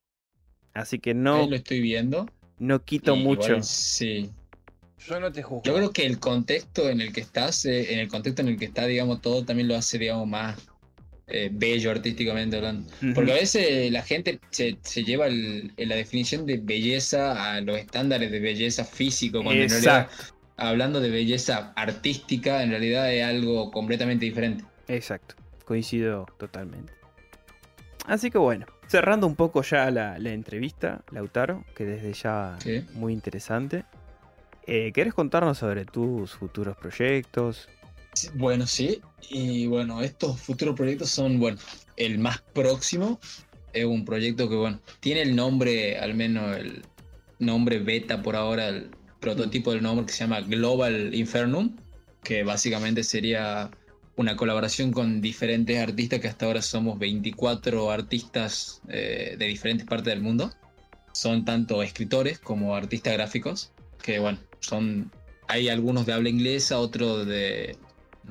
Así que no, Ahí lo estoy viendo. no quito y mucho. igual sí. Yo no te juzgo. Yo creo que el contexto en el que estás, eh, en el contexto en el que está, digamos, todo también lo hace, digamos, más eh, bello artísticamente hablando. Porque a veces la gente se, se lleva el- la definición de belleza a los estándares de belleza físico, cuando en realidad, Exacto, hablando de belleza artística, en realidad es algo completamente diferente. exacto. Coincido totalmente. Así que bueno, cerrando un poco ya la, la entrevista, Lautaro, que desde ya ¿sí? muy interesante. Eh, ¿Querés contarnos sobre tus futuros proyectos? Bueno, sí. Y bueno, estos futuros proyectos son, bueno, el más próximo es un proyecto que, bueno, tiene el nombre, al menos el nombre beta por ahora, el prototipo del nombre que se llama Global Infernum, que básicamente sería una colaboración con diferentes artistas, que hasta ahora somos 24 artistas eh, de diferentes partes del mundo. Son tanto escritores como artistas gráficos, que bueno, son hay algunos de habla inglesa, otros de,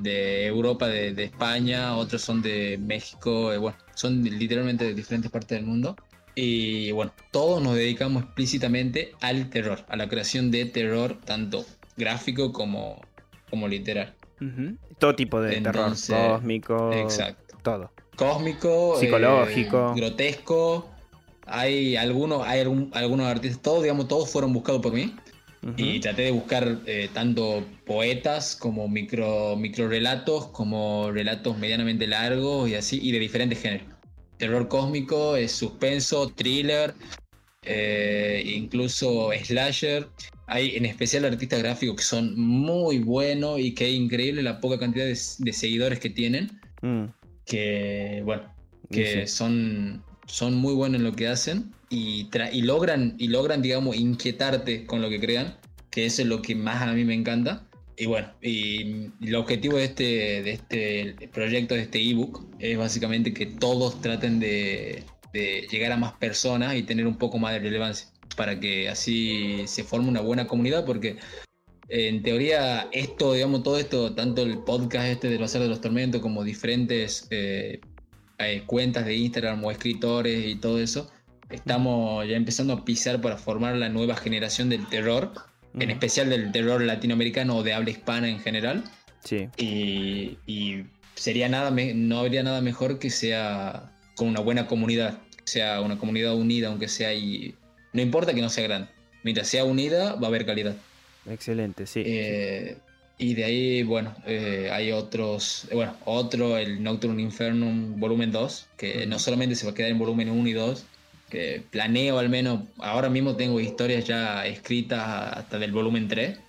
de Europa, de, de España, otros son de México, eh, bueno, son literalmente de diferentes partes del mundo. Y bueno, todos nos dedicamos explícitamente al terror, a la creación de terror, tanto gráfico como, como literal. Ujú. Todo tipo de Entonces, terror cósmico. Exacto. Todo. Cósmico, eh, Psicológico. grotesco. Hay algunos, hay algún- algunos artistas, todos, digamos, todos fueron buscados por mí. Y traté de buscar eh, tanto poetas como micro, micro relatos, como relatos medianamente largos y así, y de diferentes géneros. Terror cósmico, eh, suspenso, thriller, eh, incluso slasher. Hay en especial artistas gráficos que son muy buenos y que es increíble la poca cantidad de, de seguidores que tienen. Mm, Que, bueno, que sí. son, son muy buenos en lo que hacen y, y, logran, y logran, digamos, inquietarte con lo que crean, que eso es lo que más a mí me encanta. Y bueno, y el objetivo de este, de este proyecto, de este ebook, es básicamente que todos traten de, de llegar a más personas y tener un poco más de relevancia, para que así se forme una buena comunidad, porque en teoría esto, digamos, todo esto, tanto el podcast este del Bazar de los Tormentos como diferentes eh, eh, cuentas de Instagram o escritores y todo eso, estamos ya empezando a pisar para formar la nueva generación del terror, en especial del terror latinoamericano o de habla hispana en general. Sí. Y, y sería nada, me- no habría nada mejor que sea con una buena comunidad, que sea una comunidad unida, aunque sea y no importa que no sea grande. Mientras sea unida, va a haber calidad. Excelente, sí. Eh, y de ahí, bueno, eh, hay otros, bueno, otro, el Nocturne Infernum volumen 2, que no solamente se va a quedar en volumen 1 y 2, que planeo al menos, ahora mismo tengo historias ya escritas hasta del volumen 3,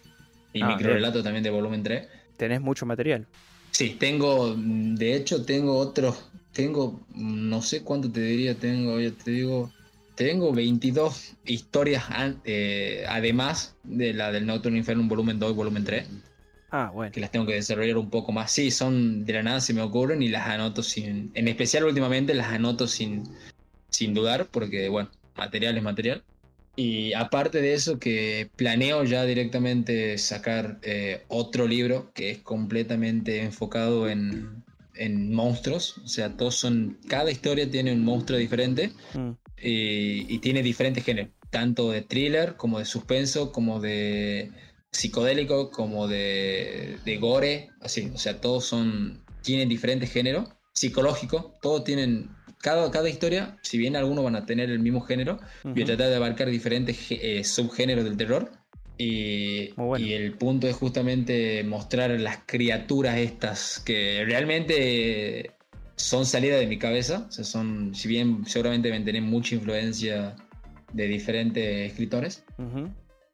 y Ah, microrelatos también de volumen 3. Tenés mucho material. Sí, tengo, de hecho tengo otros, tengo, no sé cuánto te diría, tengo, ya te digo, tengo 22 historias eh, además de la del Nocturne Infernum volumen 2 y volumen 3. Ah, bueno. que las tengo que desarrollar un poco más. Sí, son de la nada se me ocurren y las anoto sin. En especial últimamente las anoto sin, sin dudar, porque bueno, material es material. Y aparte de eso, que planeo ya directamente sacar eh, otro libro que es completamente enfocado en, en monstruos. O sea, todos son. Cada historia tiene un monstruo diferente Mm. y, y tiene diferentes géneros, tanto de thriller como de suspenso, como de psicodélico, como de, de gore, así, o sea, todos son, tienen diferentes géneros, psicológico, todos tienen, cada, cada historia, si bien algunos van a tener el mismo género, voy a tratar de abarcar diferentes eh, subgéneros del terror. Y, bueno. y el punto es justamente mostrar las criaturas estas que realmente son salidas de mi cabeza. O sea, son, si bien seguramente me tener mucha influencia de diferentes escritores,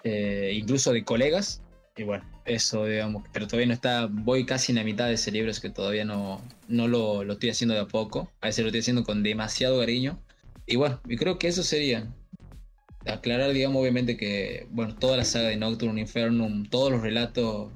eh, incluso de colegas. Y bueno, eso digamos, pero todavía no está, voy casi en la mitad de ese libro, es que todavía no, no lo, lo estoy haciendo de a poco. A veces lo estoy haciendo con demasiado cariño. Y bueno, y creo que eso sería. Aclarar, digamos, obviamente que, bueno, toda la saga de Nocturne Infernum, todos los relatos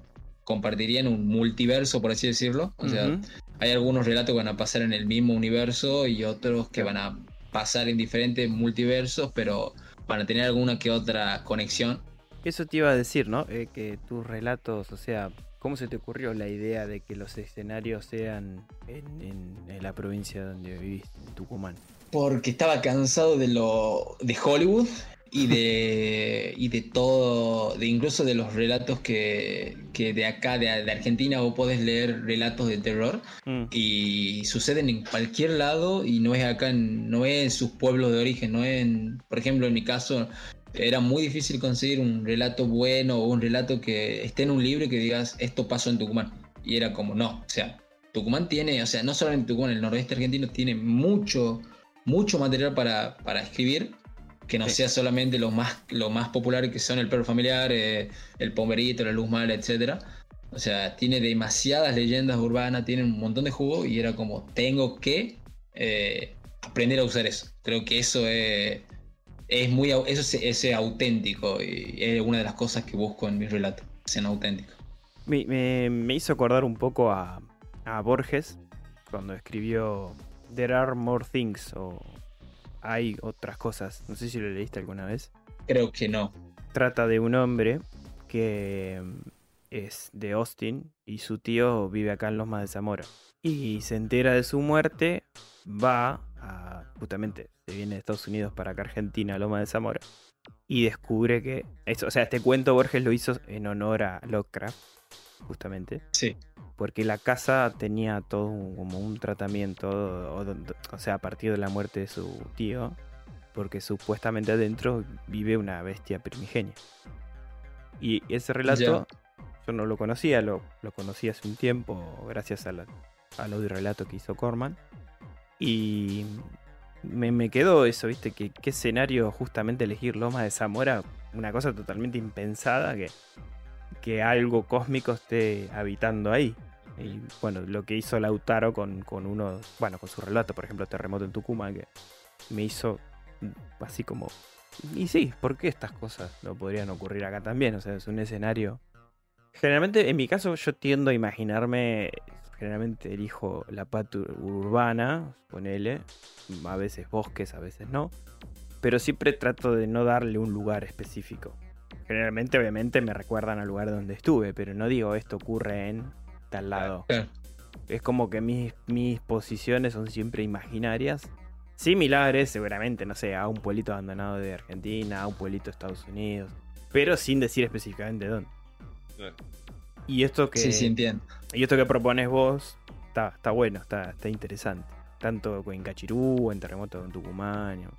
compartirían un multiverso, por así decirlo. O sea, hay algunos relatos que van a pasar en el mismo universo y otros que van a pasar en diferentes multiversos, pero van a tener alguna que otra conexión. Eso te iba a decir, ¿no? Eh, que tus relatos, o sea, ¿cómo se te ocurrió la idea de que los escenarios sean en, en- en la provincia donde vivís, en Tucumán? Porque estaba cansado de lo de Hollywood y de y de todo, de incluso de los relatos que, que de acá, de, de Argentina, vos podés leer relatos de terror Mm. y suceden en cualquier lado y no es acá, no es en sus pueblos de origen, no es en, por ejemplo, en mi caso era muy difícil conseguir un relato bueno o un relato que esté en un libro y que digas esto pasó en Tucumán y era como no, o sea, Tucumán tiene, o sea, no solo en Tucumán, el noroeste argentino tiene mucho mucho material para, para escribir que no Sí. sea solamente lo más lo más popular que son el perro familiar, eh, el pomerito, la luz mala, etcétera. O sea, tiene demasiadas leyendas urbanas, tiene un montón de jugo y era como, tengo que eh, aprender a usar eso. Creo que eso es, es muy eso es, es auténtico y es una de las cosas que busco en mis relatos, sean auténticos. Me, me- me hizo acordar un poco a, a Borges cuando escribió There are more things o hay otras cosas. No sé si lo leíste alguna vez. Creo que no. Trata de un hombre que mm, es de Austin y su tío vive acá en Loma de Zamora. Y se entera de su muerte, va justamente, se viene de Estados Unidos para acá Argentina, Loma de Zamora, y descubre que, eso, o sea, este cuento Borges lo hizo en honor a Lovecraft, justamente, Sí. porque la casa tenía todo un- como un tratamiento, o, o- o sea, a partir de la muerte de su tío, porque supuestamente adentro vive una bestia primigenia. Y ese relato yo no lo conocía, lo, lo conocí hace un tiempo gracias a la- al audio relato que hizo Corman. Y me, me quedó eso, ¿viste? Que, qué escenario justamente elegir Loma de Zamora, una cosa totalmente impensada que, que algo cósmico esté habitando ahí. Y bueno, lo que hizo Lautaro con, con uno, bueno, con su relato, por ejemplo, Terremoto en Tucumán, que me hizo así como... Y sí, ¿por qué estas cosas no podrían ocurrir acá también? O sea, es un escenario... Generalmente, en mi caso, yo tiendo a imaginarme, generalmente elijo la parte urbana, ponele, a veces bosques, a veces no, pero siempre trato de no darle un lugar específico. Generalmente, obviamente, me recuerdan al lugar donde estuve, pero no digo esto ocurre en tal lado. Es como que mis, mis posiciones son siempre imaginarias. Similares, seguramente, no sé, a un pueblito abandonado de Argentina, a un pueblito de Estados Unidos. Pero sin decir específicamente dónde. Y esto que, Sí, sí, entiendo. y esto que propones vos está, está bueno, está, está interesante. Tanto en Cachirú, en Terremoto en Tucumán.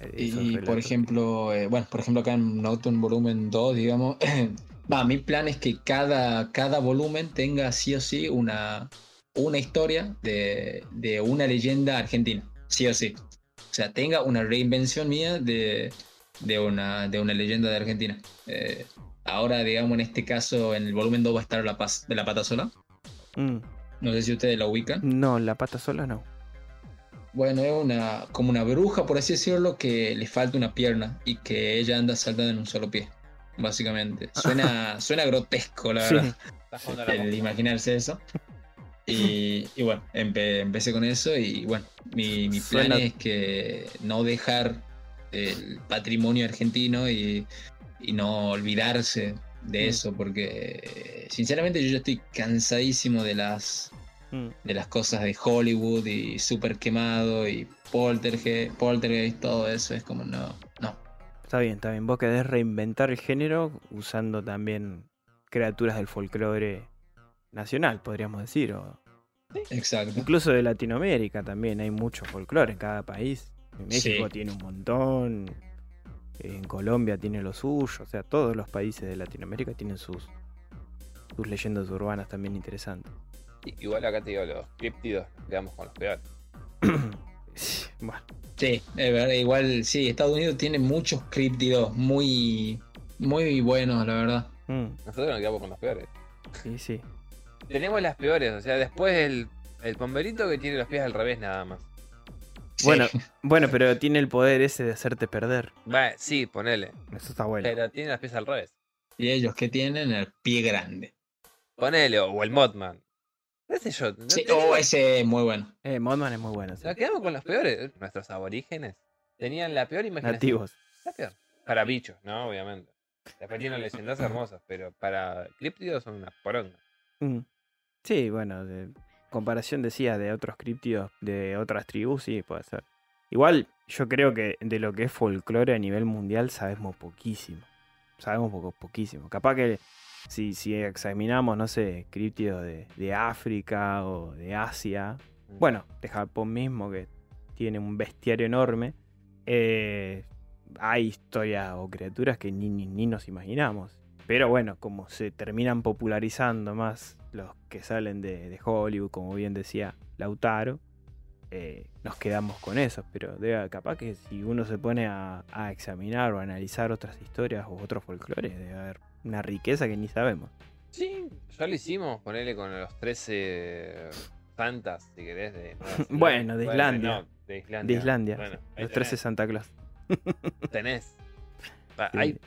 eh, Y por ejemplo, eh, bueno, por ejemplo acá en Nocturne volumen 2, digamos, va, mi plan es que cada, cada volumen tenga sí o sí una, una historia de, de una leyenda argentina, sí o sí. O sea, tenga una reinvención mía de, de, una, de una leyenda de Argentina. Eh, ahora, digamos, en este caso, en el volumen 2 va a estar La Paz de la Pata Sola. Mm, No sé si ustedes la ubican. no, la pata sola no. Bueno, es una, como una bruja, por así decirlo, que le falta una pierna y que ella anda saltando en un solo pie. básicamente. Suena, suena grotesco, la Sí. verdad, la el imaginarse eso. Y, y bueno, empe- empecé con eso y bueno, mi, mi plan Suena- es que no dejar el patrimonio argentino y, y no olvidarse de Mm. eso, porque sinceramente yo ya estoy cansadísimo de las, Mm. de las cosas de Hollywood y super quemado y poltergeist, poltergeist, todo eso es como no, no. Está bien, está bien. Vos querés reinventar el género usando también criaturas del folclore nacional, podríamos decir. O Exacto. incluso de Latinoamérica también hay mucho folclore en cada país. México Sí. tiene un montón. En Colombia tiene lo suyo. O sea, todos los países de Latinoamérica tienen sus, sus leyendas urbanas también interesantes. Igual acá te digo, los críptidos nos quedamos con los peores. bueno, Sí, es verdad, igual sí, Estados Unidos tiene muchos críptidos muy, muy buenos, la verdad. mm, Nosotros nos quedamos con los peores. sí, sí. Tenemos las peores, o sea, después el, el pomberito que tiene los pies al revés nada más. Sí. Bueno, bueno, pero tiene el poder ese de hacerte perder. Va, sí, ponele. Eso está bueno. Pero tiene los pies al revés. Y ellos que tienen el pie grande. Ponele, o el Mothman. ¿Qué sé yo? no Sí, tenemos- oh, ese es muy bueno. Eh, Modman es muy bueno. sí. Nos quedamos con los peores. Nuestros aborígenes tenían la peor imaginación. Nativos. La peor. Para bichos, ¿no? Obviamente. Después tienen leyendas hermosas, pero para críptidos son unas porongas. Mm. Sí, bueno, de comparación decía de otros criptidos de otras tribus, sí, puede ser. Igual, yo creo que de lo que es folclore a nivel mundial sabemos poquísimo. Sabemos poco, poquísimo. Capaz que si, si examinamos, no sé, criptidos de, de África o de Asia, bueno, de Japón mismo, que tiene un bestiario enorme, eh, hay historias o criaturas que ni, ni, ni nos imaginamos. Pero bueno, como se terminan popularizando más los que salen de, de Hollywood, como bien decía Lautaro, eh, nos quedamos con eso. Pero debe, capaz que si uno se pone a, a examinar o analizar otras historias o otros folclores, debe haber una riqueza que ni sabemos. Sí, ya lo hicimos, ponele con los 13 santas, si querés, de. Bueno, de Islandia. no, de Islandia. De Islandia, Bueno, los 13 Santa Claus. tenés. tenés. Sí. Hay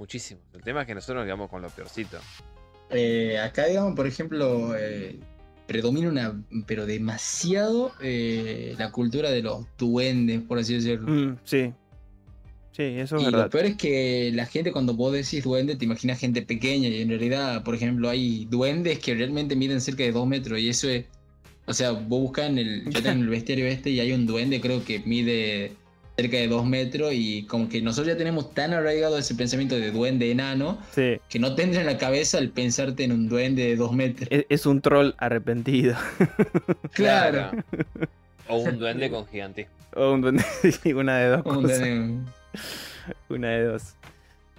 muchísimos. El tema es que nosotros nos quedamos con lo peorcito. Eh, acá, digamos, por ejemplo, eh, predomina una, pero demasiado eh, la cultura de los duendes, por así decirlo. Mm, sí. Sí, eso es Y verdad. lo peor es que la gente cuando vos decís duende te imaginas gente pequeña y en realidad, por ejemplo, hay duendes que realmente miden cerca de dos metros y eso es... O sea, vos buscas en el, yo tengo el bestiario este y hay un duende creo que mide cerca de dos metros y como que nosotros ya tenemos tan arraigado ese pensamiento de duende enano Sí. que no te entra en la cabeza el pensarte en un duende de dos metros. Es, es un troll arrepentido. Claro. O un duende con gigantismo. o un duende. una de dos Un cosas. duende- Una de dos.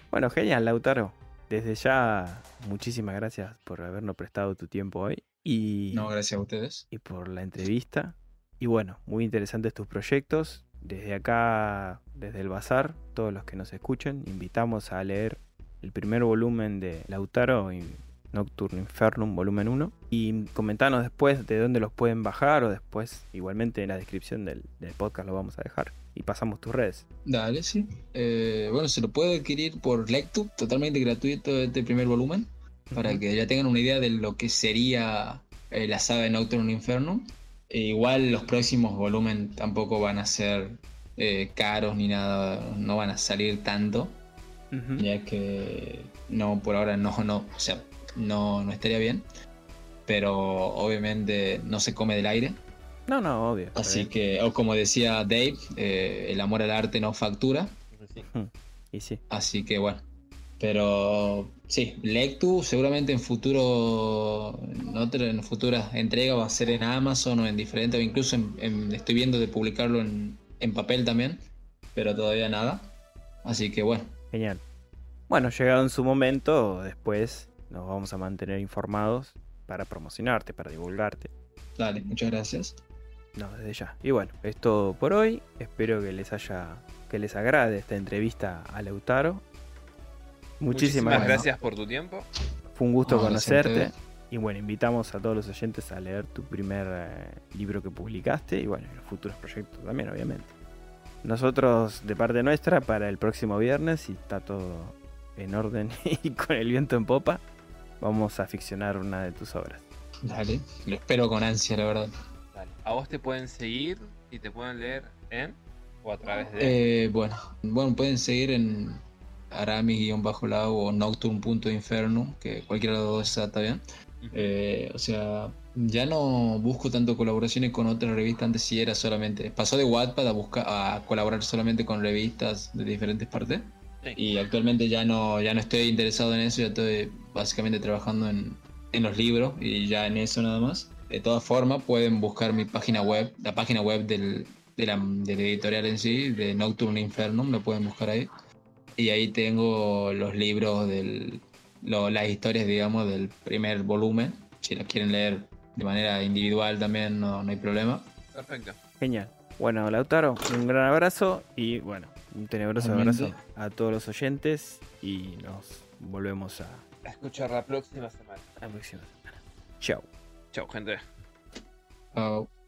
Bueno, genial, Lautaro. Desde ya, muchísimas gracias por habernos prestado tu tiempo hoy y, No, gracias a ustedes. y por la entrevista. Y bueno, muy interesantes tus proyectos. Desde acá, desde el bazar, todos los que nos escuchen, invitamos a leer el primer volumen de Lautaro, y Nocturne Infernum, volumen 1. Y comentanos después de dónde los pueden bajar o después, igualmente en la descripción del, del podcast lo vamos a dejar. Y pasamos tus redes. Dale, sí. Eh, bueno, se lo puede adquirir por Lectube, totalmente gratuito este primer volumen, para que ya tengan una idea de lo que sería eh, la saga de Nocturne Infernum. E igual los próximos volúmenes tampoco van a ser eh, caros ni nada, no van a salir tanto, ya que no, por ahora no, no, o sea, no, no estaría bien. Pero obviamente no se come del aire. No, no, obvio. Así Eh, que, o como decía Dave, eh, el amor al arte no factura. Sí. Y sí. Así que bueno. Pero sí, Lectu seguramente en futuro, en, otra, en futuras entregas va a ser en Amazon o en diferentes, o incluso en- en- estoy viendo de publicarlo en, en papel también, pero todavía nada. Así que bueno, Genial. Bueno, llegado en su momento, después nos vamos a mantener informados para promocionarte, para divulgarte. dale, muchas gracias. No, desde ya. Y bueno, es todo por hoy. Espero que les haya, que les agrade esta entrevista a Lautaro. Muchísimas, Muchísimas gracias. gracias por tu tiempo. Fue un gusto No, conocerte. Y bueno, invitamos a todos los oyentes a leer tu primer eh, libro que publicaste y bueno, y los futuros proyectos también, obviamente. Nosotros, de parte nuestra, para el próximo viernes, si está todo en orden y con el viento en popa, vamos a ficcionar una de tus obras. Dale, lo espero con ansia, la verdad. Dale. A vos te pueden seguir y te pueden leer en o a través de. Eh, bueno, bueno, pueden seguir en aramis-lago o nocturne.inferno, que cualquiera de los dos está bien. Eh, o sea, ya no busco tanto colaboraciones con otras revistas, antes sí era solamente. Pasó de Wattpad a buscar a colaborar solamente con revistas de diferentes partes. Sí. Y actualmente ya no, ya no estoy interesado en eso, ya estoy básicamente trabajando en, en los libros y ya en eso nada más. De todas formas, pueden buscar mi página web, la página web del, de, la, de la editorial en sí, de Nocturne Infernum, lo pueden buscar ahí. Y ahí tengo los libros, del, lo- las historias, digamos, del primer volumen. Si las quieren leer de manera individual también, no, no hay problema. Perfecto. Genial. Bueno, Lautaro, un gran abrazo y bueno, un tenebroso abrazo a todos los oyentes y nos volvemos a A escuchar la próxima semana. la próxima semana. Chao. Chao, gente. Chao.